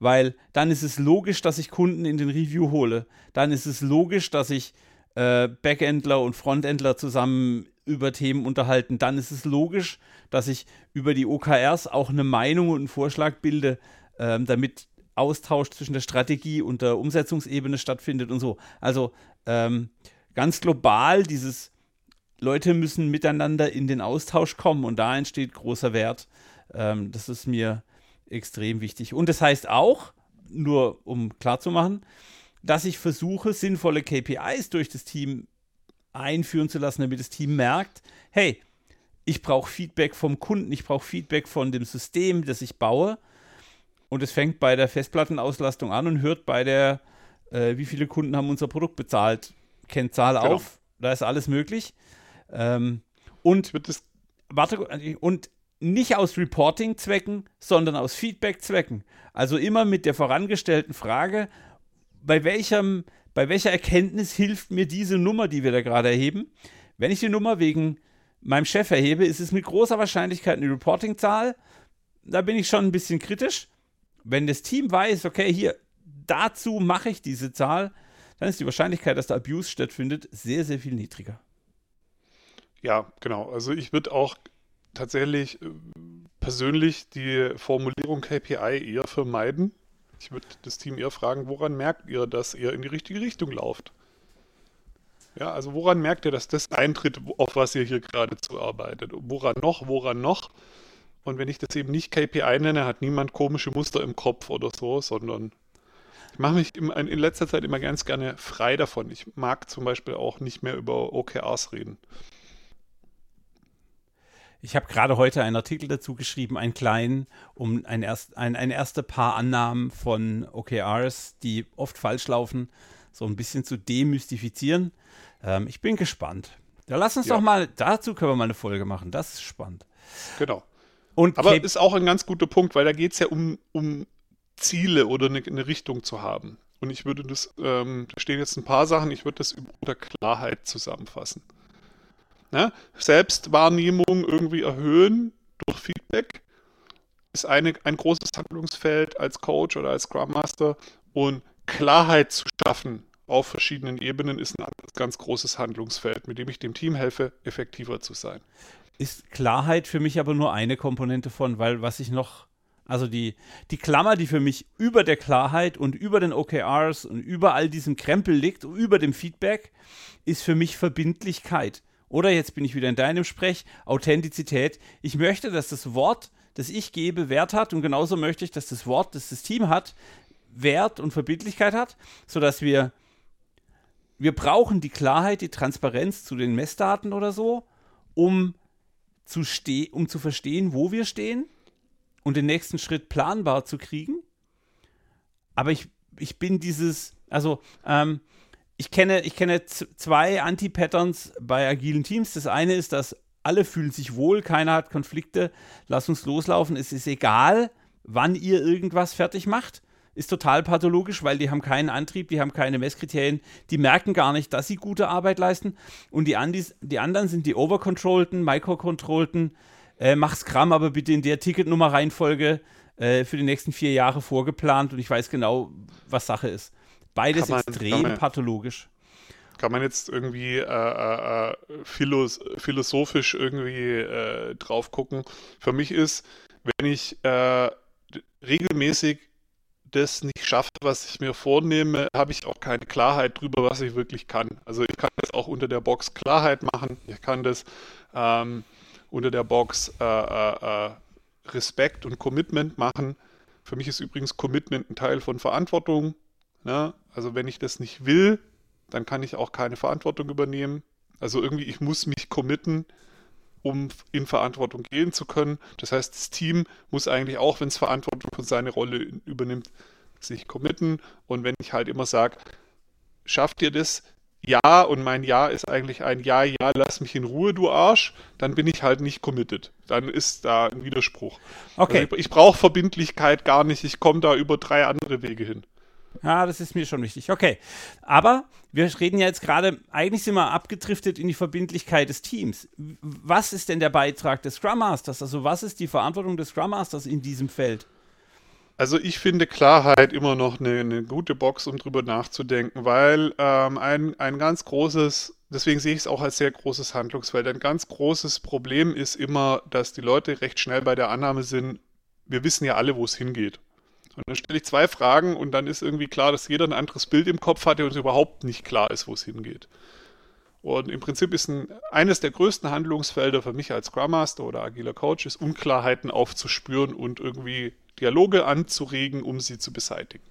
Weil dann ist es logisch, dass ich Kunden in den Review hole. Dann ist es logisch, dass ich äh, Backendler und Frontendler zusammen über Themen unterhalten. Dann ist es logisch, dass ich über die OKRs auch eine Meinung und einen Vorschlag bilde, ähm, damit Austausch zwischen der Strategie und der Umsetzungsebene stattfindet und so. Also ähm, ganz global dieses Leute müssen miteinander in den Austausch kommen und da entsteht großer Wert. Ähm, das ist mir extrem wichtig. Und das heißt auch, nur um klarzumachen, dass ich versuche, sinnvolle KPIs durch das Team einführen zu lassen, damit das Team merkt, hey, ich brauche Feedback vom Kunden, ich brauche Feedback von dem System, das ich baue und es fängt bei der Festplattenauslastung an und hört bei der, äh, wie viele Kunden haben unser Produkt bezahlt, Kennzahl genau. auf. Da ist alles möglich. Ähm, und, warte, und nicht aus Reporting-Zwecken, sondern aus Feedback-Zwecken. Also immer mit der vorangestellten Frage, bei, welchem, bei welcher Erkenntnis hilft mir diese Nummer, die wir da gerade erheben? Wenn ich die Nummer wegen meinem Chef erhebe, ist es mit großer Wahrscheinlichkeit eine Reporting-Zahl. Da bin ich schon ein bisschen kritisch. Wenn das Team weiß, okay, hier, dazu mache ich diese Zahl, dann ist die Wahrscheinlichkeit, dass der Abuse stattfindet, sehr, sehr viel niedriger. Ja, genau. Also ich würde auch tatsächlich äh, persönlich die Formulierung KPI eher vermeiden. Ich würde das Team eher fragen, woran merkt ihr, dass ihr in die richtige Richtung lauft? Ja, also woran merkt ihr, dass das eintritt, auf was ihr hier gerade zuarbeitet? Woran noch, woran noch? Und wenn ich das eben nicht KPI nenne, hat niemand komische Muster im Kopf oder so, sondern ich mache mich in letzter Zeit immer ganz gerne frei davon. Ich mag zum Beispiel auch nicht mehr über OKRs reden. Ich habe gerade heute einen Artikel dazu geschrieben, einen kleinen, um ein, erst, ein, ein erste paar Annahmen von OKRs, die oft falsch laufen, so ein bisschen zu demystifizieren. Ähm, ich bin gespannt. Da lass uns Ja. doch mal, dazu können wir mal eine Folge machen. Das ist spannend. Genau. Und Aber Cape- ist auch ein ganz guter Punkt, weil da geht es ja um, um Ziele oder eine, eine Richtung zu haben. Und ich würde das, ähm, da stehen jetzt ein paar Sachen, ich würde das unter Klarheit zusammenfassen. Ne? Selbstwahrnehmung irgendwie erhöhen durch Feedback ist eine, ein großes Handlungsfeld als Coach oder als Scrum Master und Klarheit zu schaffen auf verschiedenen Ebenen ist ein ganz großes Handlungsfeld, mit dem ich dem Team helfe, effektiver zu sein. Ist Klarheit für mich aber nur eine Komponente von, weil was ich noch, also die, die Klammer, die für mich über der Klarheit und über den OKRs und über all diesem Krempel liegt, über dem Feedback, ist für mich Verbindlichkeit. Oder jetzt bin ich wieder in deinem Sprech, Authentizität. Ich möchte, dass das Wort, das ich gebe, Wert hat und genauso möchte ich, dass das Wort, das das Team hat, Wert und Verbindlichkeit hat, sodass wir wir brauchen die Klarheit, die Transparenz zu den Messdaten oder so, um zu, ste um zu verstehen, wo wir stehen und den nächsten Schritt planbar zu kriegen. Aber ich, ich bin dieses, also ähm, ich kenne, ich kenne zwei Anti-Patterns bei agilen Teams. Das eine ist, dass alle fühlen sich wohl, keiner hat Konflikte, lass uns loslaufen, es ist egal, wann ihr irgendwas fertig macht. Ist total pathologisch, weil die haben keinen Antrieb, die haben keine Messkriterien, die merken gar nicht, dass sie gute Arbeit leisten. Und die, Andis, die anderen sind die overcontrollten, microcontrollten, äh, mach Scrum aber bitte in der Ticketnummer-Reihenfolge äh, für die nächsten vier Jahre vorgeplant und ich weiß genau, was Sache ist. Beides man- extrem man- pathologisch. Kann man jetzt irgendwie äh, äh, äh, philos philosophisch irgendwie äh, drauf gucken. Für mich ist, wenn ich äh, regelmäßig das nicht schaffe, was ich mir vornehme, habe ich auch keine Klarheit drüber, was ich wirklich kann. Also ich kann das auch unter der Box Klarheit machen. Ich kann das ähm, unter der Box äh, äh, äh, Respekt und Commitment machen. Für mich ist übrigens Commitment ein Teil von Verantwortung. Ne? Also wenn ich das nicht will, dann kann ich auch keine Verantwortung übernehmen. Also irgendwie, ich muss mich committen, um in Verantwortung gehen zu können. Das heißt, das Team muss eigentlich auch, wenn es Verantwortung für seine Rolle übernimmt, sich committen. Und wenn ich halt immer sage, schafft ihr das? Ja, und mein Ja ist eigentlich ein Ja, ja, lass mich in Ruhe, du Arsch, dann bin ich halt nicht committed. Dann ist da ein Widerspruch. Okay. Also ich ich brauche Verbindlichkeit gar nicht, ich komme da über drei andere Wege hin. Ja, das ist mir schon wichtig. Okay. Aber wir reden ja jetzt gerade, eigentlich sind wir abgedriftet in die Verbindlichkeit des Teams. Was ist denn der Beitrag des Scrum Masters? Also, was ist die Verantwortung des Scrum Masters in diesem Feld? Also ich finde Klarheit immer noch eine, eine gute Box, um drüber nachzudenken, weil ähm, ein, ein ganz großes, deswegen sehe ich es auch als sehr großes Handlungsfeld, ein ganz großes Problem ist immer, dass die Leute recht schnell bei der Annahme sind, wir wissen ja alle, wo es hingeht. Und dann stelle ich zwei Fragen und dann ist irgendwie klar, dass jeder ein anderes Bild im Kopf hatte und überhaupt nicht klar ist, wo es hingeht. Und im Prinzip ist ein, eines der größten Handlungsfelder für mich als Scrum Master oder agiler Coach ist, Unklarheiten aufzuspüren und irgendwie Dialoge anzuregen, um sie zu beseitigen.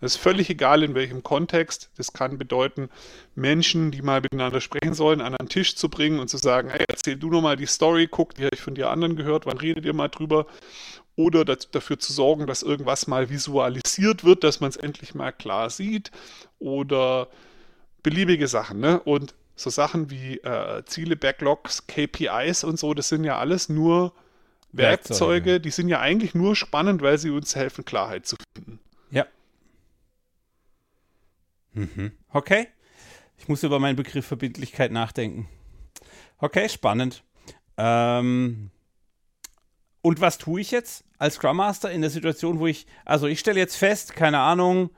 Das ist völlig egal, in welchem Kontext. Das kann bedeuten, Menschen, die mal miteinander sprechen sollen, an einen Tisch zu bringen und zu sagen, hey, erzähl du nochmal die Story, guck, die habe ich von dir anderen gehört, wann redet ihr mal drüber? Oder das, dafür zu sorgen, dass irgendwas mal visualisiert wird, dass man es endlich mal klar sieht. Oder beliebige Sachen. Ne? Und so Sachen wie äh, Ziele, Backlogs, KPIs und so, das sind ja alles nur Werkzeuge, Werkzeuge. die sind ja eigentlich nur spannend, weil sie uns helfen, Klarheit zu finden. Ja. Mhm. Okay. Ich muss über meinen Begriff Verbindlichkeit nachdenken. Okay, spannend. Ähm, und was tue ich jetzt als Scrum Master in der Situation, wo ich, also ich stelle jetzt fest, keine Ahnung,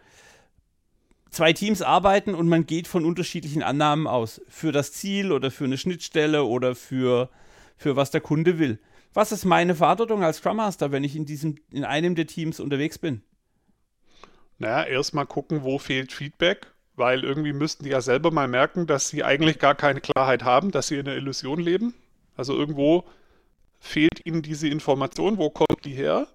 zwei Teams arbeiten und man geht von unterschiedlichen Annahmen aus. Für das Ziel oder für eine Schnittstelle oder für, für was der Kunde will. Was ist meine Verantwortung als Scrum Master, wenn ich in, diesem, in einem der Teams unterwegs bin? Naja, erstmal gucken, wo fehlt Feedback, weil irgendwie müssten die ja selber mal merken, dass sie eigentlich gar keine Klarheit haben, dass sie in einer Illusion leben. Also irgendwo fehlt ihnen diese Information, wo kommt die her?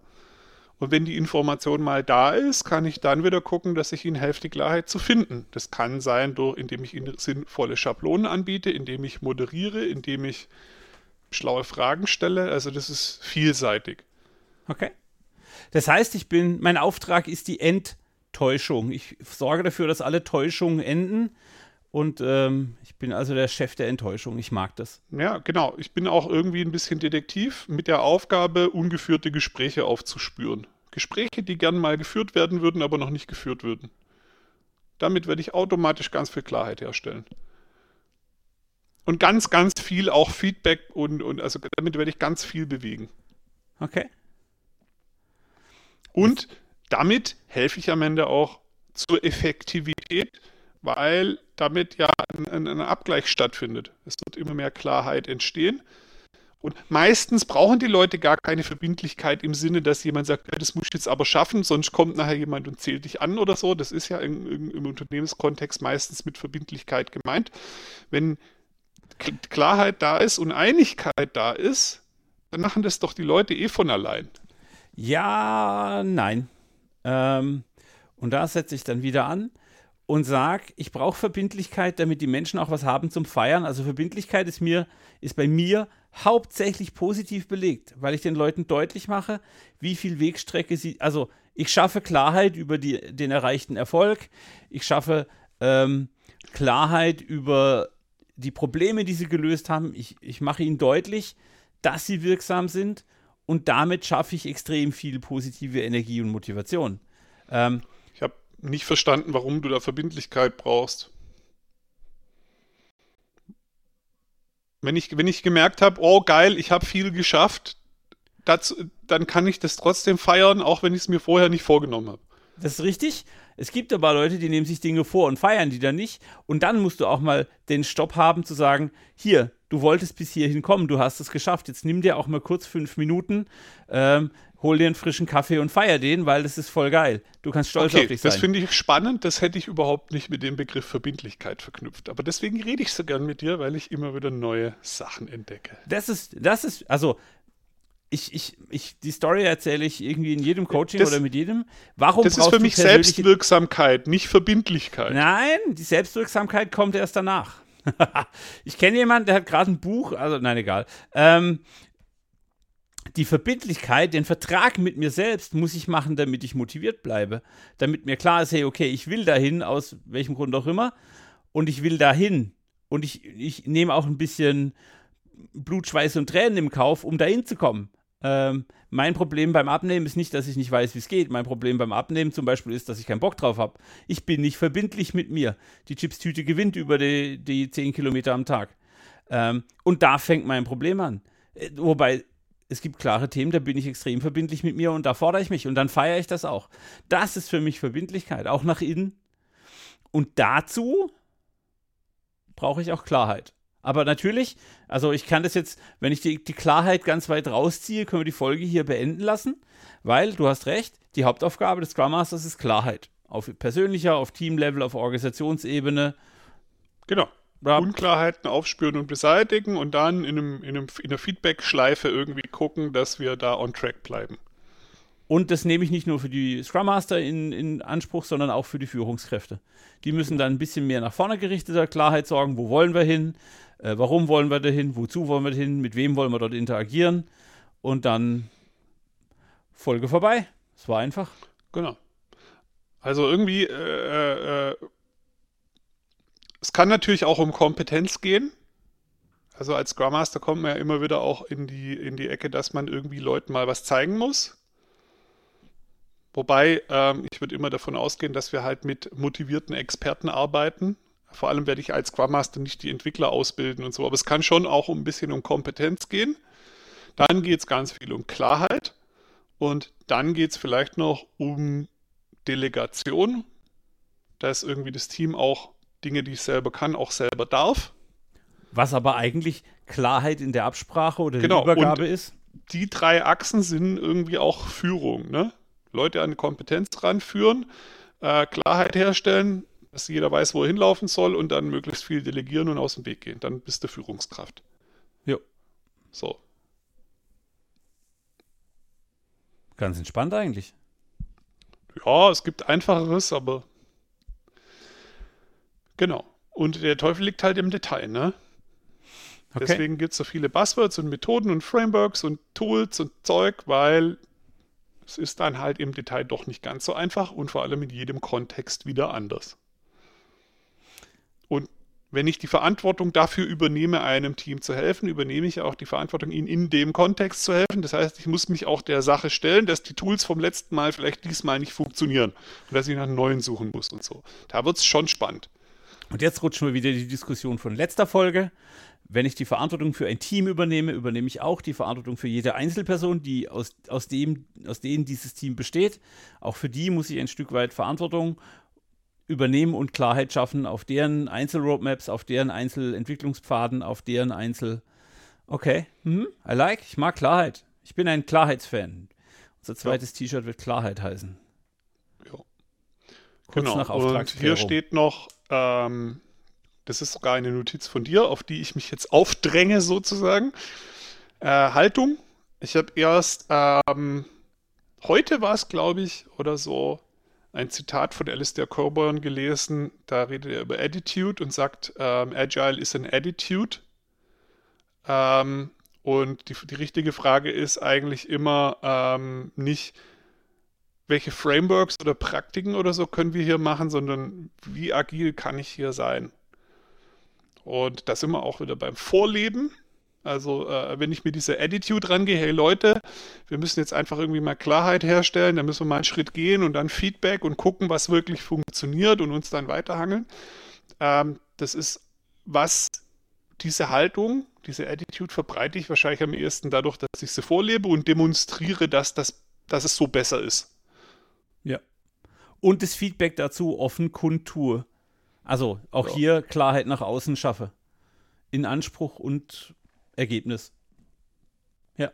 Und wenn die Information mal da ist, kann ich dann wieder gucken, dass ich ihnen helfe, die Klarheit zu finden. Das kann sein, durch, indem ich ihnen sinnvolle Schablonen anbiete, indem ich moderiere, indem ich schlaue Fragen stelle. Also das ist vielseitig. Okay. Das heißt, ich bin, mein Auftrag ist die Enttäuschung. Ich sorge dafür, dass alle Täuschungen enden Und ähm, ich bin also der Chef der Enttäuschung. Ich mag das. Ja, genau. Ich bin auch irgendwie ein bisschen Detektiv mit der Aufgabe, ungeführte Gespräche aufzuspüren. Gespräche, die gern mal geführt werden würden, aber noch nicht geführt würden. Damit werde ich automatisch ganz viel Klarheit herstellen. Und ganz, ganz viel auch Feedback und, und also damit werde ich ganz viel bewegen. Okay. Und damit helfe ich am Ende auch zur Effektivität, weil damit ja ein, ein, Abgleich stattfindet. Es wird immer mehr Klarheit entstehen. Und meistens brauchen die Leute gar keine Verbindlichkeit im Sinne, dass jemand sagt, ja, das muss ich jetzt aber schaffen, sonst kommt nachher jemand und zählt dich an oder so. Das ist ja im, im Unternehmenskontext meistens mit Verbindlichkeit gemeint. Wenn Klarheit da ist und Einigkeit da ist, dann machen das doch die Leute eh von allein. Ja, nein. Ähm, und da setze ich dann wieder an und sage, ich brauche Verbindlichkeit, damit die Menschen auch was haben zum Feiern. Also Verbindlichkeit ist mir, ist bei mir hauptsächlich positiv belegt, weil ich den Leuten deutlich mache, wie viel Wegstrecke sie, also ich schaffe Klarheit über die, den erreichten Erfolg, ich schaffe ähm, Klarheit über die Probleme, die sie gelöst haben. Ich, ich mache ihnen deutlich, dass sie wirksam sind und damit schaffe ich extrem viel positive Energie und Motivation. Ähm, nicht verstanden, warum du da Verbindlichkeit brauchst. Wenn ich, wenn ich gemerkt habe, oh geil, ich habe viel geschafft, das, dann kann ich das trotzdem feiern, auch wenn ich es mir vorher nicht vorgenommen habe. Das ist richtig. Es gibt aber Leute, die nehmen sich Dinge vor und feiern die dann nicht. Und dann musst du auch mal den Stopp haben zu sagen, hier, du wolltest bis hierhin kommen, du hast es geschafft. Jetzt nimm dir auch mal kurz fünf Minuten, ähm, hol dir einen frischen Kaffee und feier den, weil das ist voll geil. Du kannst stolz okay, auf dich sein. Das finde ich spannend, das hätte ich überhaupt nicht mit dem Begriff Verbindlichkeit verknüpft. Aber deswegen rede ich so gern mit dir, weil ich immer wieder neue Sachen entdecke. Das ist, das ist, also ich, ich, ich, die Story erzähle ich irgendwie in jedem Coaching das, oder mit jedem. Warum das ist für mich Selbstwirksamkeit, nicht Verbindlichkeit. Nein, die Selbstwirksamkeit kommt erst danach. *laughs* ich kenne jemanden, der hat gerade ein Buch, also nein, egal. Ähm, die Verbindlichkeit, den Vertrag mit mir selbst muss ich machen, damit ich motiviert bleibe. Damit mir klar ist, hey, okay, ich will dahin, aus welchem Grund auch immer, und ich will dahin. Und ich, ich nehme auch ein bisschen Blut, Schweiß und Tränen im Kauf, um dahin zu kommen. Ähm, mein Problem beim Abnehmen ist nicht, dass ich nicht weiß, wie es geht. Mein Problem beim Abnehmen zum Beispiel ist, dass ich keinen Bock drauf habe. Ich bin nicht verbindlich mit mir. Die Chipstüte gewinnt über die, die 10 Kilometer am Tag. Ähm, und da fängt mein Problem an. Äh, wobei es gibt klare Themen, da bin ich extrem verbindlich mit mir und da fordere ich mich und dann feiere ich das auch. Das ist für mich Verbindlichkeit, auch nach innen. Und dazu brauche ich auch Klarheit. Aber natürlich, also ich kann das jetzt, wenn ich die, die Klarheit ganz weit rausziehe, können wir die Folge hier beenden lassen, weil du hast recht, die Hauptaufgabe des Scrum Masters ist Klarheit. Auf persönlicher, auf Teamlevel, auf Organisationsebene. Genau. Unklarheiten aufspüren und beseitigen und dann in, einem, in, einem, in einer Feedback-Schleife irgendwie gucken, dass wir da on track bleiben. Und das nehme ich nicht nur für die Scrum Master in, in, Anspruch, sondern auch für die Führungskräfte. Die müssen dann ein bisschen mehr nach vorne gerichteter Klarheit sorgen. Wo wollen wir hin? Äh, warum wollen wir dahin? Wozu wollen wir dahin? Mit wem wollen wir dort interagieren? Und dann Folge vorbei. Es war einfach. Genau. Also irgendwie, äh, äh, es kann natürlich auch um Kompetenz gehen. Also als Scrum Master kommt man ja immer wieder auch in die, in die Ecke, dass man irgendwie Leuten mal was zeigen muss. Wobei ähm, ich würde immer davon ausgehen, dass wir halt mit motivierten Experten arbeiten vor allem werde ich als Scrum Master nicht die Entwickler ausbilden und so, aber es kann schon auch ein bisschen um Kompetenz gehen. Dann geht es ganz viel um Klarheit und dann geht es vielleicht noch um Delegation, dass irgendwie das Team auch Dinge, die ich selber kann, auch selber darf. Was aber eigentlich Klarheit in der Absprache oder genau, der Übergabe ist? Die drei Achsen sind irgendwie auch Führung. Ne? Leute an Kompetenz ranführen, äh, Klarheit herstellen, dass jeder weiß, wo er hinlaufen soll und dann möglichst viel delegieren und aus dem Weg gehen. Dann bist du Führungskraft. Ja. So. Ganz entspannt eigentlich. Ja, es gibt einfacheres, aber genau. Und der Teufel liegt halt im Detail, ne? Okay. Deswegen gibt es so viele Buzzwords und Methoden und Frameworks und Tools und Zeug, weil es ist dann halt im Detail doch nicht ganz so einfach und vor allem in jedem Kontext wieder anders. Und wenn ich die Verantwortung dafür übernehme, einem Team zu helfen, übernehme ich auch die Verantwortung, ihnen in dem Kontext zu helfen. Das heißt, ich muss mich auch der Sache stellen, dass die Tools vom letzten Mal vielleicht diesmal nicht funktionieren und dass ich nach neuen suchen muss und so. Da wird es schon spannend. Und jetzt rutschen wir wieder die Diskussion von letzter Folge. Wenn ich die Verantwortung für ein Team übernehme, übernehme ich auch die Verantwortung für jede Einzelperson, die aus, aus, dem, aus denen dieses Team besteht. Auch für die muss ich ein Stück weit Verantwortung übernehmen und Klarheit schaffen auf deren Einzelroadmaps, auf deren Einzelentwicklungspfaden, auf deren Einzel. Okay, hm, I like, ich mag Klarheit. Ich bin ein Klarheitsfan. Unser zweites ja. T-Shirt wird Klarheit heißen. Ja. Kurz genau. nach Und hier steht noch, ähm, das ist sogar eine Notiz von dir, auf die ich mich jetzt aufdränge sozusagen. Äh, Haltung. Ich habe erst ähm, heute war es, glaube ich, oder so, ein Zitat von Alistair Coburn gelesen, da redet er über Attitude und sagt, ähm, Agile is an Attitude. Ähm, und die, die, richtige Frage ist eigentlich immer ähm, nicht, welche Frameworks oder Praktiken oder so können wir hier machen, sondern wie agil kann ich hier sein? Und da sind wir auch wieder beim Vorleben. Also äh, wenn ich mir diese Attitude rangehe, hey Leute, wir müssen jetzt einfach irgendwie mal Klarheit herstellen, dann müssen wir mal einen Schritt gehen und dann Feedback und gucken, was wirklich funktioniert und uns dann weiterhangeln. Ähm, das ist was, diese Haltung, diese Attitude verbreite ich wahrscheinlich am ehesten dadurch, dass ich sie vorlebe und demonstriere, dass, das, dass es so besser ist. Und das Feedback dazu offen kundtue. Also auch ja. hier Klarheit nach außen schaffe. In Anspruch und Ergebnis. Ja.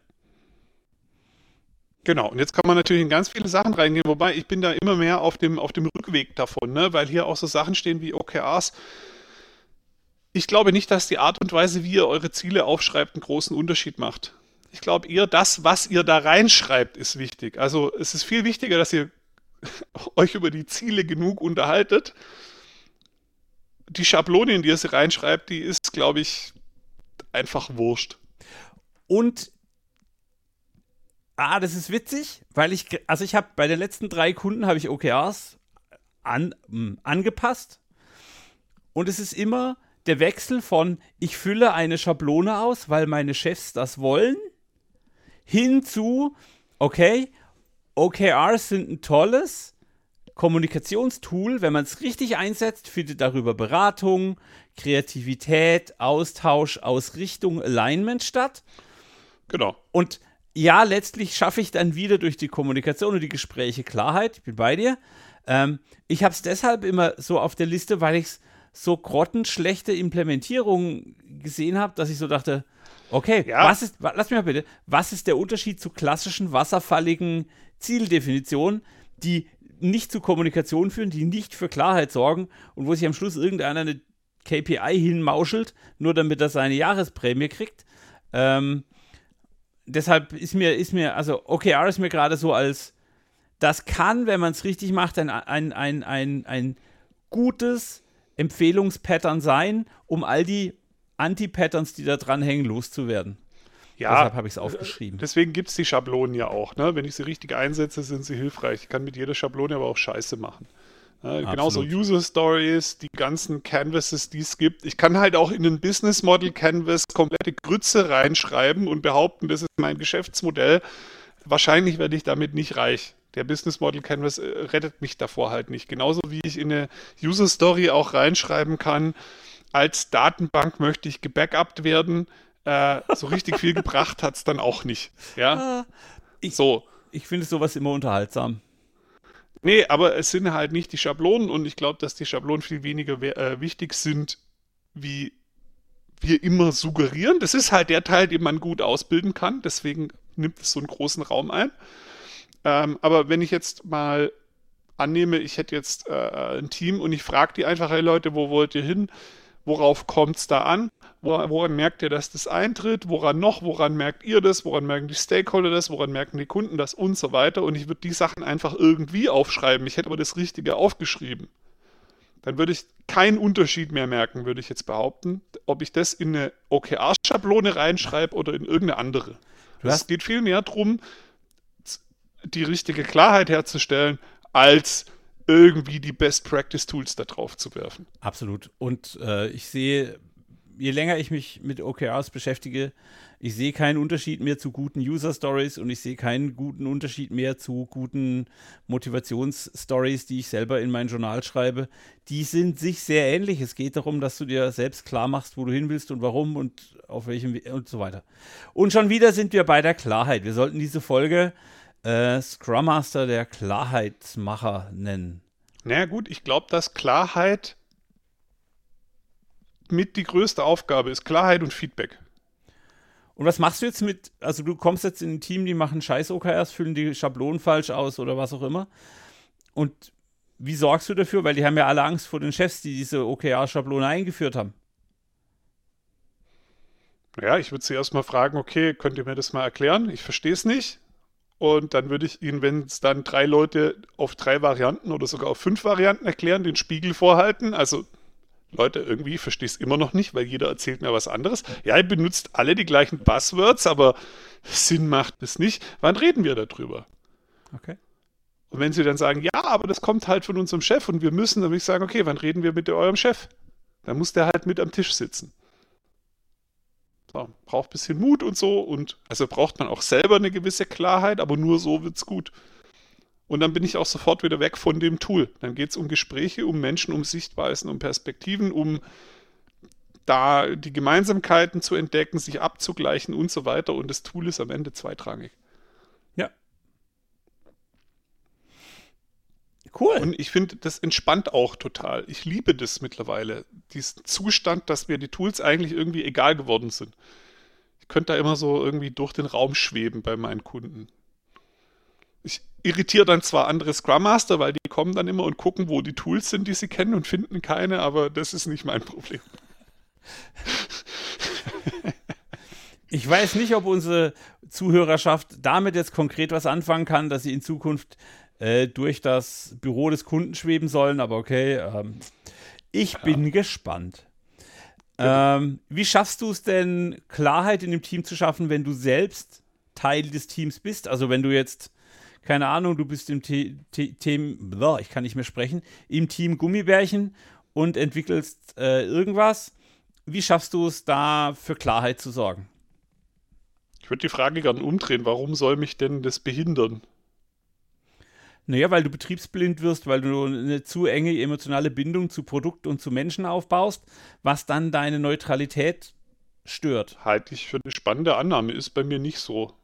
Genau, und jetzt kann man natürlich in ganz viele Sachen reingehen, wobei ich bin da immer mehr auf dem, auf dem Rückweg davon, ne? weil hier auch so Sachen stehen wie OKRs. Ich glaube nicht, dass die Art und Weise, wie ihr eure Ziele aufschreibt, einen großen Unterschied macht. Ich glaube eher, das, was ihr da reinschreibt, ist wichtig. Also es ist viel wichtiger, dass ihr *laughs* euch über die Ziele genug unterhaltet. Die Schablone, in die ihr sie reinschreibt, die ist, glaube ich, einfach wurscht. Und ah, das ist witzig, weil ich, also ich habe bei den letzten drei Kunden habe ich OKRs an, hm, angepasst. Und es ist immer der Wechsel von ich fülle eine Schablone aus, weil meine Chefs das wollen, hin zu okay, OKRs sind ein tolles Kommunikationstool, wenn man es richtig einsetzt, findet darüber Beratung, Kreativität, Austausch, Ausrichtung, Alignment statt. Genau. Und ja, letztlich schaffe ich dann wieder durch die Kommunikation und die Gespräche Klarheit. Ich bin bei dir. Ähm, ich habe es deshalb immer so auf der Liste, weil ich es so grottenschlechte Implementierungen gesehen habe, dass ich so dachte, okay, ja. was ist, lass mich mal bitte, was ist der Unterschied zu klassischen wasserfalligen Zieldefinitionen, die nicht zu Kommunikation führen, die nicht für Klarheit sorgen und wo sich am Schluss irgendeiner eine KPI hinmauschelt, nur damit er seine Jahresprämie kriegt. Ähm, deshalb ist mir, ist mir, also OKR ist mir gerade so als, das kann, wenn man es richtig macht, ein, ein, ein, ein, ein gutes Empfehlungspattern sein, um all die Anti-Patterns, die da dranhängen, loszuwerden. Ja, Deshalb habe ich es aufgeschrieben. Deswegen gibt es die Schablonen ja auch. Ne? Wenn ich sie richtig einsetze, sind sie hilfreich. Ich kann mit jeder Schablone aber auch Scheiße machen. Ne? Genauso User Stories, die ganzen Canvases, die es gibt. Ich kann halt auch in ein Business Model Canvas komplette Grütze reinschreiben und behaupten, das ist mein Geschäftsmodell. Wahrscheinlich werde ich damit nicht reich. Der Business Model Canvas äh, rettet mich davor halt nicht. Genauso wie ich in eine User Story auch reinschreiben kann, als Datenbank möchte ich gebackupt werden äh, so richtig viel gebracht hat es dann auch nicht. Ja. Ah, ich, so. Ich finde sowas immer unterhaltsam. Nee, aber es sind halt nicht die Schablonen und ich glaube, dass die Schablonen viel weniger äh, wichtig sind, wie wir immer suggerieren. Das ist halt der Teil, den man gut ausbilden kann, deswegen nimmt es so einen großen Raum ein. Ähm, aber wenn ich jetzt mal annehme, ich hätte jetzt äh, ein Team und ich frage die einfach, hey Leute, wo wollt ihr hin? Worauf kommt es da an? Woran merkt ihr, dass das eintritt? Woran noch? Woran merkt ihr das? Woran merken die Stakeholder das? Woran merken die Kunden das? Und so weiter. Und ich würde die Sachen einfach irgendwie aufschreiben. Ich hätte aber das Richtige aufgeschrieben. Dann würde ich keinen Unterschied mehr merken, würde ich jetzt behaupten, ob ich das in eine OKR-Schablone reinschreibe oder in irgendeine andere. Es geht viel mehr darum, die richtige Klarheit herzustellen, als irgendwie die Best Practice Tools da drauf zu werfen. Absolut. Und äh, ich sehe, je länger ich mich mit OKRs beschäftige, ich sehe keinen Unterschied mehr zu guten User Stories und ich sehe keinen guten Unterschied mehr zu guten Motivationsstories, die ich selber in mein Journal schreibe. Die sind sich sehr ähnlich. Es geht darum, dass du dir selbst klar machst, wo du hin willst und warum und auf welchem We und so weiter. Und schon wieder sind wir bei der Klarheit. Wir sollten diese Folge äh, Scrum Master der Klarheitsmacher nennen. Naja gut, ich glaube, dass Klarheit mit die größte Aufgabe ist. Klarheit und Feedback. Und was machst du jetzt mit, also du kommst jetzt in ein Team, die machen scheiß OKRs, füllen die Schablonen falsch aus oder was auch immer. Und wie sorgst du dafür? Weil die haben ja alle Angst vor den Chefs, die diese OKR-Schablone eingeführt haben. Ja, ich würde sie erstmal fragen, okay, könnt ihr mir das mal erklären? Ich verstehe es nicht. Und dann würde ich Ihnen, wenn es dann drei Leute auf drei Varianten oder sogar auf fünf Varianten erklären, den Spiegel vorhalten. Also Leute, irgendwie verstehe ich es immer noch nicht, weil jeder erzählt mir was anderes. Ja, ihr benutzt alle die gleichen Buzzwords, aber Sinn macht es nicht. Wann reden wir darüber? Okay. Und wenn sie dann sagen, ja, aber das kommt halt von unserem Chef und wir müssen, dann würde ich sagen, okay, wann reden wir mit eurem Chef? Dann muss der halt mit am Tisch sitzen. So, braucht ein bisschen Mut und so und also braucht man auch selber eine gewisse Klarheit, aber nur so wird es gut. Und dann bin ich auch sofort wieder weg von dem Tool. Dann geht es um Gespräche, um Menschen, um Sichtweisen, um Perspektiven, um da die Gemeinsamkeiten zu entdecken, sich abzugleichen und so weiter. Und das Tool ist am Ende zweitrangig. Ja. Cool. Und ich finde, das entspannt auch total. Ich liebe das mittlerweile. Diesen Zustand, dass mir die Tools eigentlich irgendwie egal geworden sind. Ich könnte da immer so irgendwie durch den Raum schweben bei meinen Kunden. Ich irritiere dann zwar andere Scrum Master, weil die kommen dann immer und gucken, wo die Tools sind, die sie kennen und finden keine, aber das ist nicht mein Problem. Ich weiß nicht, ob unsere Zuhörerschaft damit jetzt konkret was anfangen kann, dass sie in Zukunft äh, durch das Büro des Kunden schweben sollen, aber okay. Ähm, ich ja. bin gespannt. Ähm, wie schaffst du es denn, Klarheit in dem Team zu schaffen, wenn du selbst Teil des Teams bist? Also wenn du jetzt keine Ahnung, du bist im Team, ich kann nicht mehr sprechen, im Team Gummibärchen und entwickelst äh, irgendwas. Wie schaffst du es da für Klarheit zu sorgen? Ich würde die Frage gerne umdrehen. Warum soll mich denn das behindern? Naja, weil du betriebsblind wirst, weil du eine zu enge emotionale Bindung zu Produkt und zu Menschen aufbaust, was dann deine Neutralität stört. Halte ich für eine spannende Annahme, ist bei mir nicht so.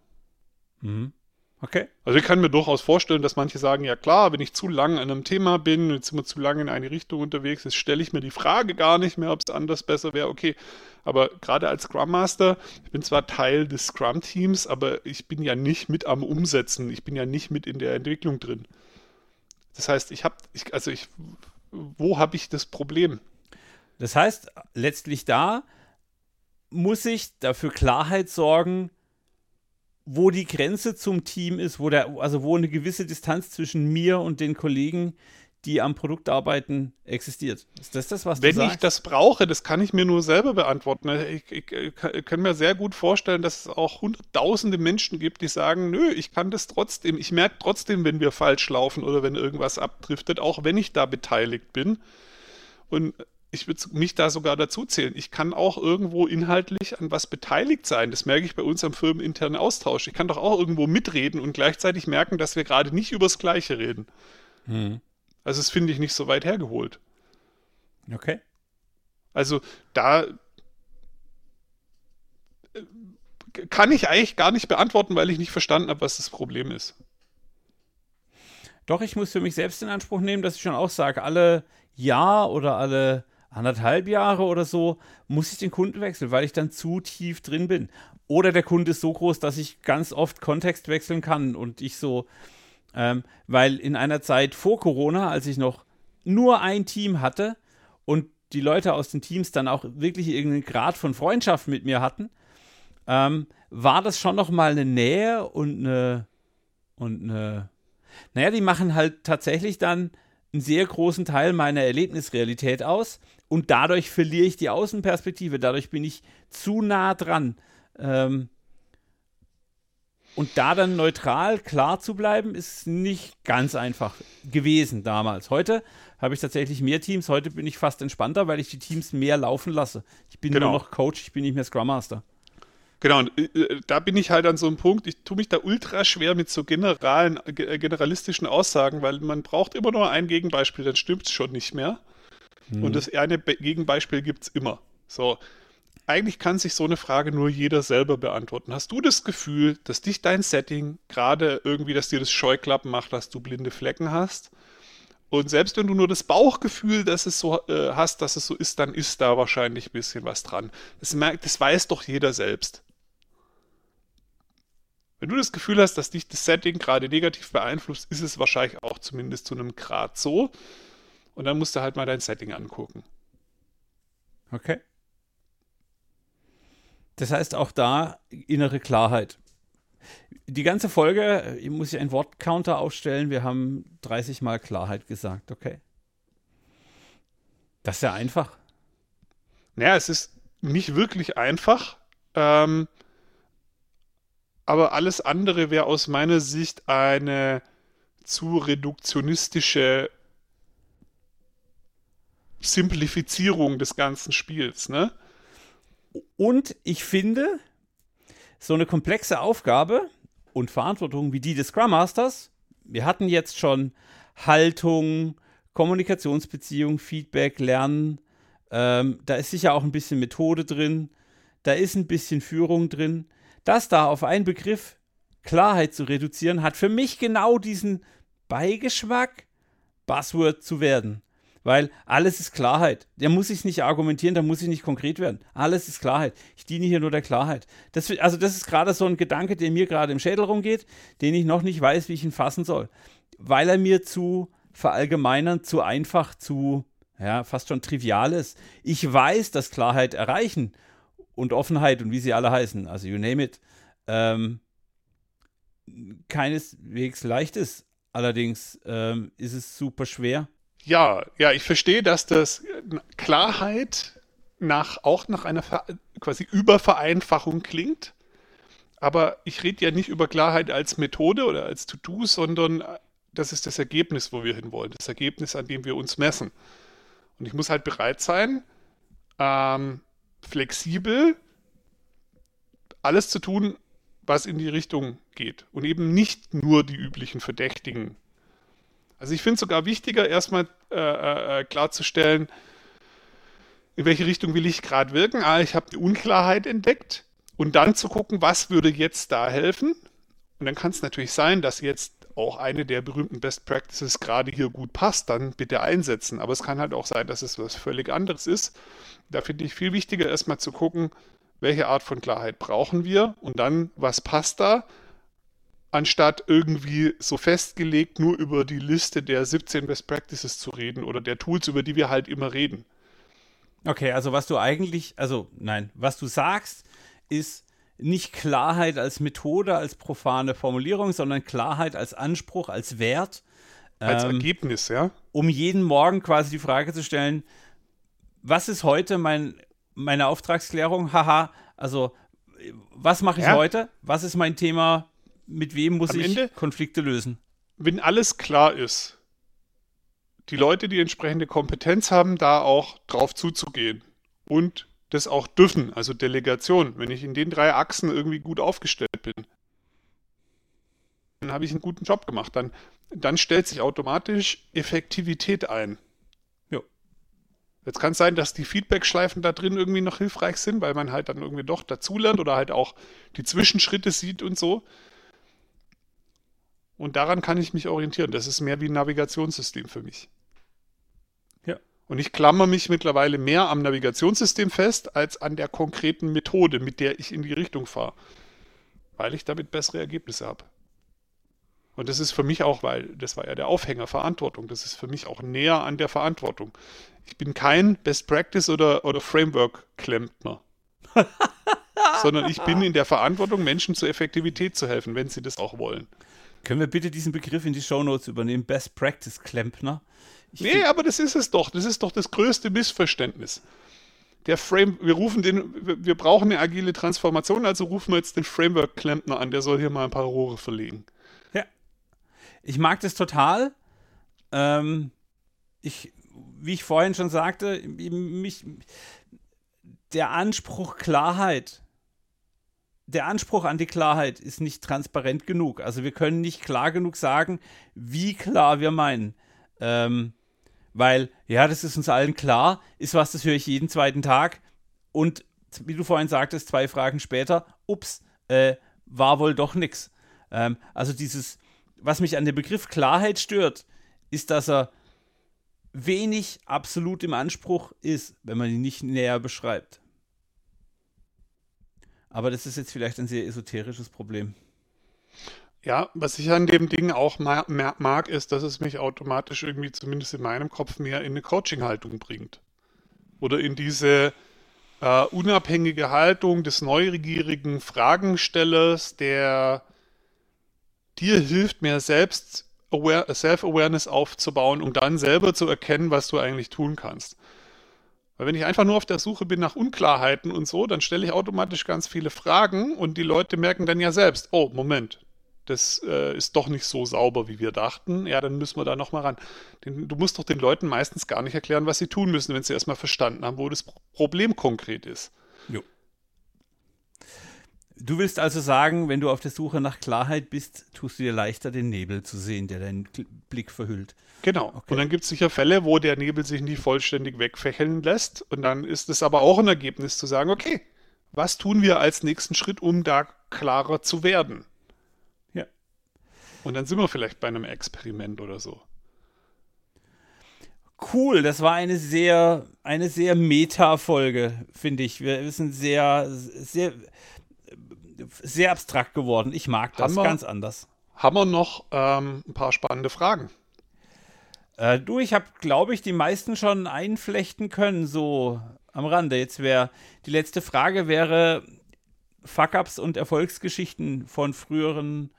Mhm. Okay. Also ich kann mir durchaus vorstellen, dass manche sagen, ja klar, wenn ich zu lang an einem Thema bin, jetzt immer zu lange in eine Richtung unterwegs ist, stelle ich mir die Frage gar nicht mehr, ob es anders besser wäre. Okay, aber gerade als Scrum Master, ich bin zwar Teil des Scrum-Teams, aber ich bin ja nicht mit am Umsetzen, ich bin ja nicht mit in der Entwicklung drin. Das heißt, ich habe, ich, also ich, wo habe ich das Problem? Das heißt, letztlich da muss ich dafür Klarheit sorgen, wo die Grenze zum Team ist, wo der, also wo eine gewisse Distanz zwischen mir und den Kollegen, die am Produkt arbeiten, existiert. Ist das das, was Wenn du sagst? ich das brauche, das kann ich mir nur selber beantworten. Ich, ich, ich, kann mir sehr gut vorstellen, dass es auch hunderttausende Menschen gibt, die sagen, nö, ich kann das trotzdem, ich merke trotzdem, wenn wir falsch laufen oder wenn irgendwas abdriftet, auch wenn ich da beteiligt bin. Und ich würde mich da sogar dazu zählen. Ich kann auch irgendwo inhaltlich an was beteiligt sein. Das merke ich bei uns am firmeninternen Austausch. Ich kann doch auch irgendwo mitreden und gleichzeitig merken, dass wir gerade nicht übers Gleiche reden. Hm. Also das finde ich nicht so weit hergeholt. Okay. Also da äh, kann ich eigentlich gar nicht beantworten, weil ich nicht verstanden habe, was das Problem ist. Doch, ich muss für mich selbst in Anspruch nehmen, dass ich schon auch sage, alle Jahr oder alle anderthalb Jahre oder so, muss ich den Kunden wechseln, weil ich dann zu tief drin bin. Oder der Kunde ist so groß, dass ich ganz oft Kontext wechseln kann und ich so, ähm, weil in einer Zeit vor Corona, als ich noch nur ein Team hatte und die Leute aus den Teams dann auch wirklich irgendeinen Grad von Freundschaft mit mir hatten, ähm, war das schon noch mal eine Nähe und eine und eine, naja, die machen halt tatsächlich dann einen sehr großen Teil meiner Erlebnisrealität aus und dadurch verliere ich die Außenperspektive, dadurch bin ich zu nah dran. Ähm Und da dann neutral klar zu bleiben, ist nicht ganz einfach gewesen damals. Heute habe ich tatsächlich mehr Teams. Heute bin ich fast entspannter, weil ich die Teams mehr laufen lasse. Ich bin genau. nur noch Coach, ich bin nicht mehr Scrum Master. Genau, und äh, da bin ich halt an so einem Punkt, ich tue mich da ultra schwer mit so generalen, äh, generalistischen Aussagen, weil man braucht immer nur ein Gegenbeispiel, dann stimmt es schon nicht mehr. Hm. Und das eine Be Gegenbeispiel gibt es immer. So, eigentlich kann sich so eine Frage nur jeder selber beantworten. Hast du das Gefühl, dass dich dein Setting gerade irgendwie, dass dir das Scheuklappen macht, dass du blinde Flecken hast? Und selbst wenn du nur das Bauchgefühl, dass es so äh, hast, dass es so ist, dann ist da wahrscheinlich ein bisschen was dran. Das, merkt, das weiß doch jeder selbst. Wenn du das Gefühl hast, dass dich das Setting gerade negativ beeinflusst, ist es wahrscheinlich auch zumindest zu einem Grad so. Und dann musst du halt mal dein Setting angucken. Okay. Das heißt auch da innere Klarheit. Die ganze Folge, ich muss ja einen Wortcounter aufstellen, wir haben 30 Mal Klarheit gesagt, okay. Das ist ja einfach. Naja, es ist nicht wirklich einfach, ähm, aber alles andere wäre aus meiner Sicht eine zu reduktionistische Simplifizierung des ganzen Spiels, ne? Und ich finde, so eine komplexe Aufgabe und Verantwortung wie die des Scrum Masters, wir hatten jetzt schon Haltung, Kommunikationsbeziehung, Feedback, Lernen, ähm, da ist sicher auch ein bisschen Methode drin, da ist ein bisschen Führung drin. Das da auf einen Begriff Klarheit zu reduzieren, hat für mich genau diesen Beigeschmack, Buzzword zu werden. Weil alles ist Klarheit. Da muss ich nicht argumentieren, da muss ich nicht konkret werden. Alles ist Klarheit. Ich diene hier nur der Klarheit. Das, also, das ist gerade so ein Gedanke, der mir gerade im Schädel rumgeht, den ich noch nicht weiß, wie ich ihn fassen soll. Weil er mir zu verallgemeinern, zu einfach, zu, ja, fast schon trivial ist. Ich weiß, dass Klarheit erreichen und Offenheit und wie sie alle heißen, also you name it, ähm, keineswegs leicht ist. Allerdings ähm, ist es super schwer ja, ja, ich verstehe, dass das Klarheit nach, auch nach einer Ver quasi Übervereinfachung klingt. Aber ich rede ja nicht über Klarheit als Methode oder als To-Do, sondern äh, das ist das Ergebnis, wo wir hinwollen. Das Ergebnis, an dem wir uns messen. Und ich muss halt bereit sein, ähm, flexibel alles zu tun, was in die Richtung geht. Und eben nicht nur die üblichen Verdächtigen also ich finde es sogar wichtiger, erstmal äh, äh, klarzustellen, in welche Richtung will ich gerade wirken. Ah, ich habe die Unklarheit entdeckt und dann zu gucken, was würde jetzt da helfen. Und dann kann es natürlich sein, dass jetzt auch eine der berühmten Best Practices gerade hier gut passt, dann bitte einsetzen. Aber es kann halt auch sein, dass es was völlig anderes ist. Da finde ich viel wichtiger, erstmal zu gucken, welche Art von Klarheit brauchen wir und dann, was passt da anstatt irgendwie so festgelegt nur über die Liste der 17 Best Practices zu reden oder der Tools, über die wir halt immer reden. Okay, also was du eigentlich, also nein, was du sagst, ist nicht Klarheit als Methode, als profane Formulierung, sondern Klarheit als Anspruch, als Wert. Als ähm, Ergebnis, ja. Um jeden Morgen quasi die Frage zu stellen, was ist heute mein, meine Auftragsklärung? Haha, also was mache ich ja. heute? Was ist mein Thema mit wem muss Am ich Ende, Konflikte lösen? Wenn alles klar ist, die Leute, die entsprechende Kompetenz haben, da auch drauf zuzugehen und das auch dürfen, also Delegation. Wenn ich in den drei Achsen irgendwie gut aufgestellt bin, dann habe ich einen guten Job gemacht. Dann, dann stellt sich automatisch Effektivität ein. Jetzt kann es sein, dass die Feedback-Schleifen da drin irgendwie noch hilfreich sind, weil man halt dann irgendwie doch dazulernt oder halt auch die Zwischenschritte sieht und so. Und daran kann ich mich orientieren. Das ist mehr wie ein Navigationssystem für mich. Ja. Und ich klammer mich mittlerweile mehr am Navigationssystem fest, als an der konkreten Methode, mit der ich in die Richtung fahre. Weil ich damit bessere Ergebnisse habe. Und das ist für mich auch, weil das war ja der Aufhänger Verantwortung. Das ist für mich auch näher an der Verantwortung. Ich bin kein Best Practice oder, oder Framework-Klempner. *laughs* sondern ich bin in der Verantwortung, Menschen zur Effektivität zu helfen, wenn sie das auch wollen. Können wir bitte diesen Begriff in die Shownotes übernehmen? Best Practice Klempner? Ich nee, aber das ist es doch. Das ist doch das größte Missverständnis. der Frame, wir rufen den, wir brauchen eine agile Transformation, also rufen wir jetzt den Framework-Klempner an, der soll hier mal ein paar Rohre verlegen. Ja. Ich mag das total. Ähm, ich, wie ich vorhin schon sagte, mich, der Anspruch Klarheit, der Anspruch an die Klarheit ist nicht transparent genug. Also wir können nicht klar genug sagen, wie klar wir meinen. Ähm, weil, ja, das ist uns allen klar, ist was, das höre ich jeden zweiten Tag. Und wie du vorhin sagtest, zwei Fragen später, ups, äh, war wohl doch nichts. Ähm, also dieses, was mich an dem Begriff Klarheit stört, ist, dass er wenig absolut im Anspruch ist, wenn man ihn nicht näher beschreibt. Aber das ist jetzt vielleicht ein sehr esoterisches Problem. Ja, was ich an dem Ding auch mag, ist, dass es mich automatisch irgendwie, zumindest in meinem Kopf, mehr in eine Coaching-Haltung bringt. Oder in diese äh, unabhängige Haltung des neugierigen Fragenstellers, der dir hilft, mehr selbst Self-Awareness aufzubauen, um dann selber zu erkennen, was du eigentlich tun kannst. Weil wenn ich einfach nur auf der Suche bin nach Unklarheiten und so, dann stelle ich automatisch ganz viele Fragen und die Leute merken dann ja selbst, oh, Moment, das äh, ist doch nicht so sauber, wie wir dachten. Ja, dann müssen wir da nochmal ran. Du musst doch den Leuten meistens gar nicht erklären, was sie tun müssen, wenn sie erstmal verstanden haben, wo das Problem konkret ist. Du willst also sagen, wenn du auf der Suche nach Klarheit bist, tust du dir leichter, den Nebel zu sehen, der deinen Blick verhüllt. Genau. Okay. Und dann gibt es sicher Fälle, wo der Nebel sich nicht vollständig wegfächeln lässt. Und dann ist es aber auch ein Ergebnis zu sagen, okay, was tun wir als nächsten Schritt, um da klarer zu werden? Und dann sind wir vielleicht bei einem Experiment oder so. Cool, das war eine sehr, eine sehr Meta-Folge, finde ich. Wir sind sehr, sehr, sehr abstrakt geworden. Ich mag das wir, ganz anders. Haben wir noch ähm, ein paar spannende Fragen? Äh, du, ich habe, glaube ich, die meisten schon einflechten können, so am Rande. Jetzt wäre die letzte Frage wäre Fuck-ups und Erfolgsgeschichten von früheren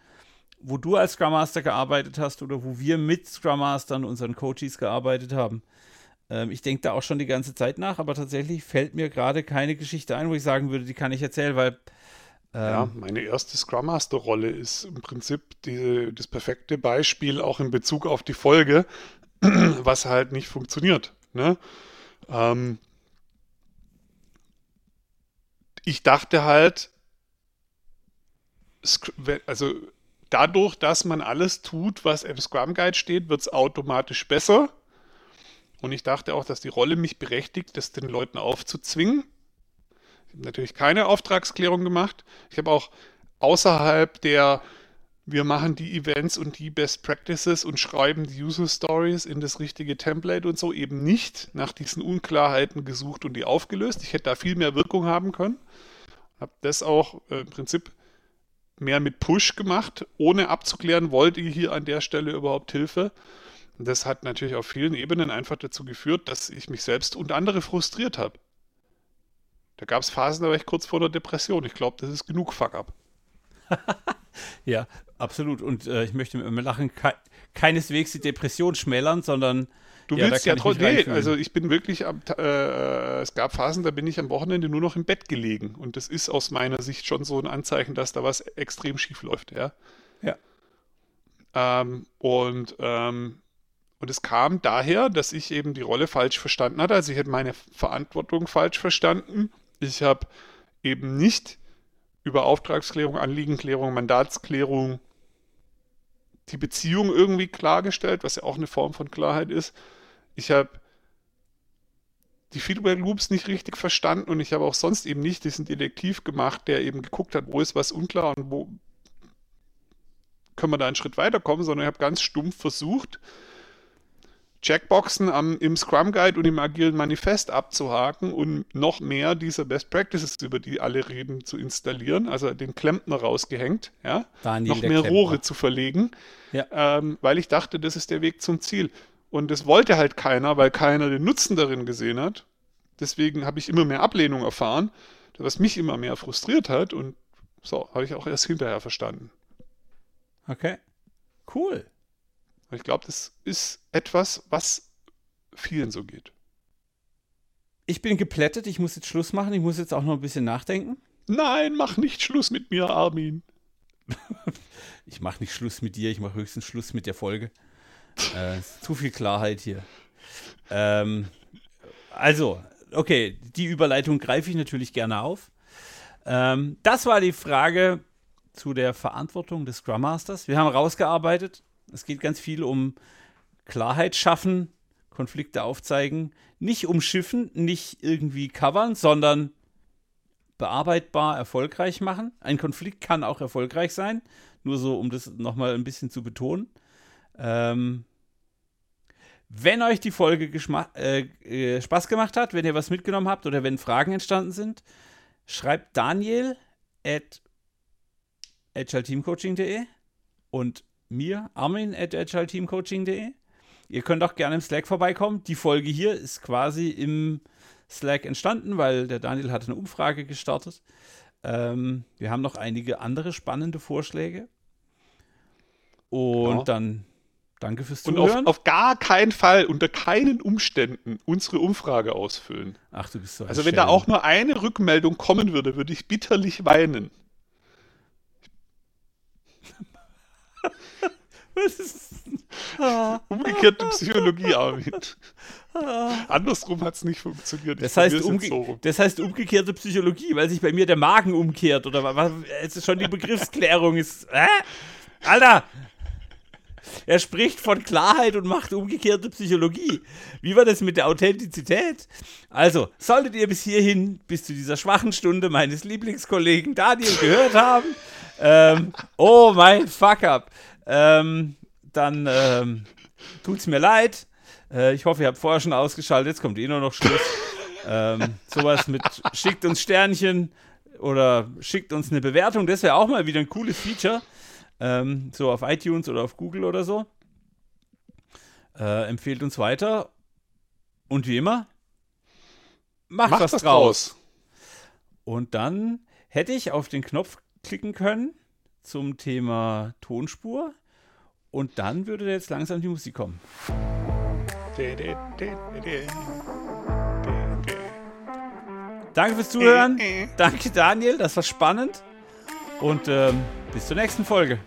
wo du als Scrum Master gearbeitet hast oder wo wir mit Scrum Mastern, unseren Coaches gearbeitet haben. Ähm, ich denke da auch schon die ganze Zeit nach, aber tatsächlich fällt mir gerade keine Geschichte ein, wo ich sagen würde, die kann ich erzählen, weil. Ähm, ja, meine erste Scrum Master Rolle ist im Prinzip die, das perfekte Beispiel auch in Bezug auf die Folge, *clears throat* was halt nicht funktioniert. Ne? Ähm, ich dachte halt, also dadurch, dass man alles tut, was im Scrum Guide steht, wird es automatisch besser. Und ich dachte auch, dass die Rolle mich berechtigt, das den Leuten aufzuzwingen. Natürlich keine Auftragsklärung gemacht. Ich habe auch außerhalb der wir machen die Events und die Best Practices und schreiben die User Stories in das richtige Template und so eben nicht nach diesen Unklarheiten gesucht und die aufgelöst. Ich hätte da viel mehr Wirkung haben können. Habe das auch äh, im Prinzip mehr mit Push gemacht, ohne abzuklären, wollt ihr hier an der Stelle überhaupt Hilfe. das hat natürlich auf vielen Ebenen einfach dazu geführt, dass ich mich selbst und andere frustriert habe. Da gab es Phasen, da war ich kurz vor der Depression. Ich glaube, das ist genug Fuck-up. *laughs* ja, absolut. Und äh, ich möchte mit mir lachen, ke keineswegs die Depression schmälern, sondern Du ja, willst ja trotzdem. Nee, also ich bin wirklich am, äh, es gab Phasen, da bin ich am Wochenende nur noch im Bett gelegen. Und das ist aus meiner Sicht schon so ein Anzeichen, dass da was extrem schief läuft, ja. Ja. Ähm, und, ähm, und es kam daher, dass ich eben die Rolle falsch verstanden hatte. Also ich hätte meine Verantwortung falsch verstanden. Ich habe eben nicht über Auftragsklärung, Anliegenklärung, Mandatsklärung die Beziehung irgendwie klargestellt, was ja auch eine Form von Klarheit ist. Ich habe die Feedback Loops nicht richtig verstanden und ich habe auch sonst eben nicht diesen Detektiv gemacht, der eben geguckt hat, wo ist was unklar und wo können wir da einen Schritt weiterkommen, sondern ich habe ganz stumpf versucht, Checkboxen am, im Scrum Guide und im agilen Manifest abzuhaken und noch mehr dieser Best Practices, über die alle reden, zu installieren, also den Klempner rausgehängt, ja, Daniel, noch mehr Klempner. Rohre zu verlegen, ja. ähm, weil ich dachte, das ist der Weg zum Ziel. Und das wollte halt keiner, weil keiner den Nutzen darin gesehen hat. Deswegen habe ich immer mehr Ablehnung erfahren, was mich immer mehr frustriert hat und so, habe ich auch erst hinterher verstanden. Okay. Cool. Ich glaube, das ist etwas, was vielen so geht. ich bin geplättet, ich muss jetzt Schluss machen, ich muss jetzt auch noch ein bisschen nachdenken. Nein, mach nicht Schluss mit mir, Armin. *laughs* Ich mache nicht Schluss mit dir, ich mache höchstens Schluss mit der Folge. Äh, zu viel Klarheit hier. Ähm, also, okay, die Überleitung greife ich natürlich gerne auf. Ähm, das war die Frage zu der Verantwortung des Scrum Masters. Wir haben rausgearbeitet. Es geht ganz viel um Klarheit schaffen, Konflikte aufzeigen, nicht umschiffen, nicht irgendwie covern, sondern bearbeitbar erfolgreich machen. Ein Konflikt kann auch erfolgreich sein, nur so, um das nochmal ein bisschen zu betonen. Ähm, wenn euch die Folge äh, äh, Spaß gemacht hat, wenn ihr was mitgenommen habt oder wenn Fragen entstanden sind, schreibt Daniel at agileteamcoaching.de und mir, Armin, at agileteamcoaching.de. Ihr könnt auch gerne im Slack vorbeikommen. Die Folge hier ist quasi im Slack entstanden, weil der Daniel hat eine Umfrage gestartet. Ähm, wir haben noch einige andere spannende Vorschläge. Und ja. dann danke fürs Zuhören. Und auf, auf, gar keinen Fall, unter keinen Umständen unsere Umfrage ausfüllen. Ach, du bist so Also, wenn da auch nur eine Rückmeldung kommen würde, würde ich bitterlich weinen. Was ist ah. *laughs* Umgekehrte Psychologie, Armin. *laughs* Andersrum hat es nicht funktioniert. Das heißt, umge das heißt umgekehrte Psychologie, weil sich bei mir der Magen umkehrt oder was? Es ist schon die Begriffsklärung ist. Äh? Alter! Er spricht von Klarheit und macht umgekehrte Psychologie. Wie war das mit der Authentizität? Also, solltet ihr bis hierhin, bis zu dieser schwachen Stunde meines Lieblingskollegen Daniel gehört haben, ähm, oh mein Fuck-up, ähm, dann ähm, tut's mir leid. Äh, ich hoffe, ihr habt vorher schon ausgeschaltet. Jetzt kommt eh nur noch Schluss. *laughs* ähm, sowas mit schickt uns Sternchen oder schickt uns eine Bewertung. Das wäre auch mal wieder ein cooles Feature. Ähm, so auf iTunes oder auf Google oder so. Äh, empfehlt uns weiter. Und wie immer, macht, macht was draus. draus. Und dann hätte ich auf den Knopf klicken können zum Thema Tonspur. Und dann würde jetzt langsam die Musik kommen. Danke fürs Zuhören. Danke, Daniel. Das war spannend. Und ähm, bis zur nächsten Folge.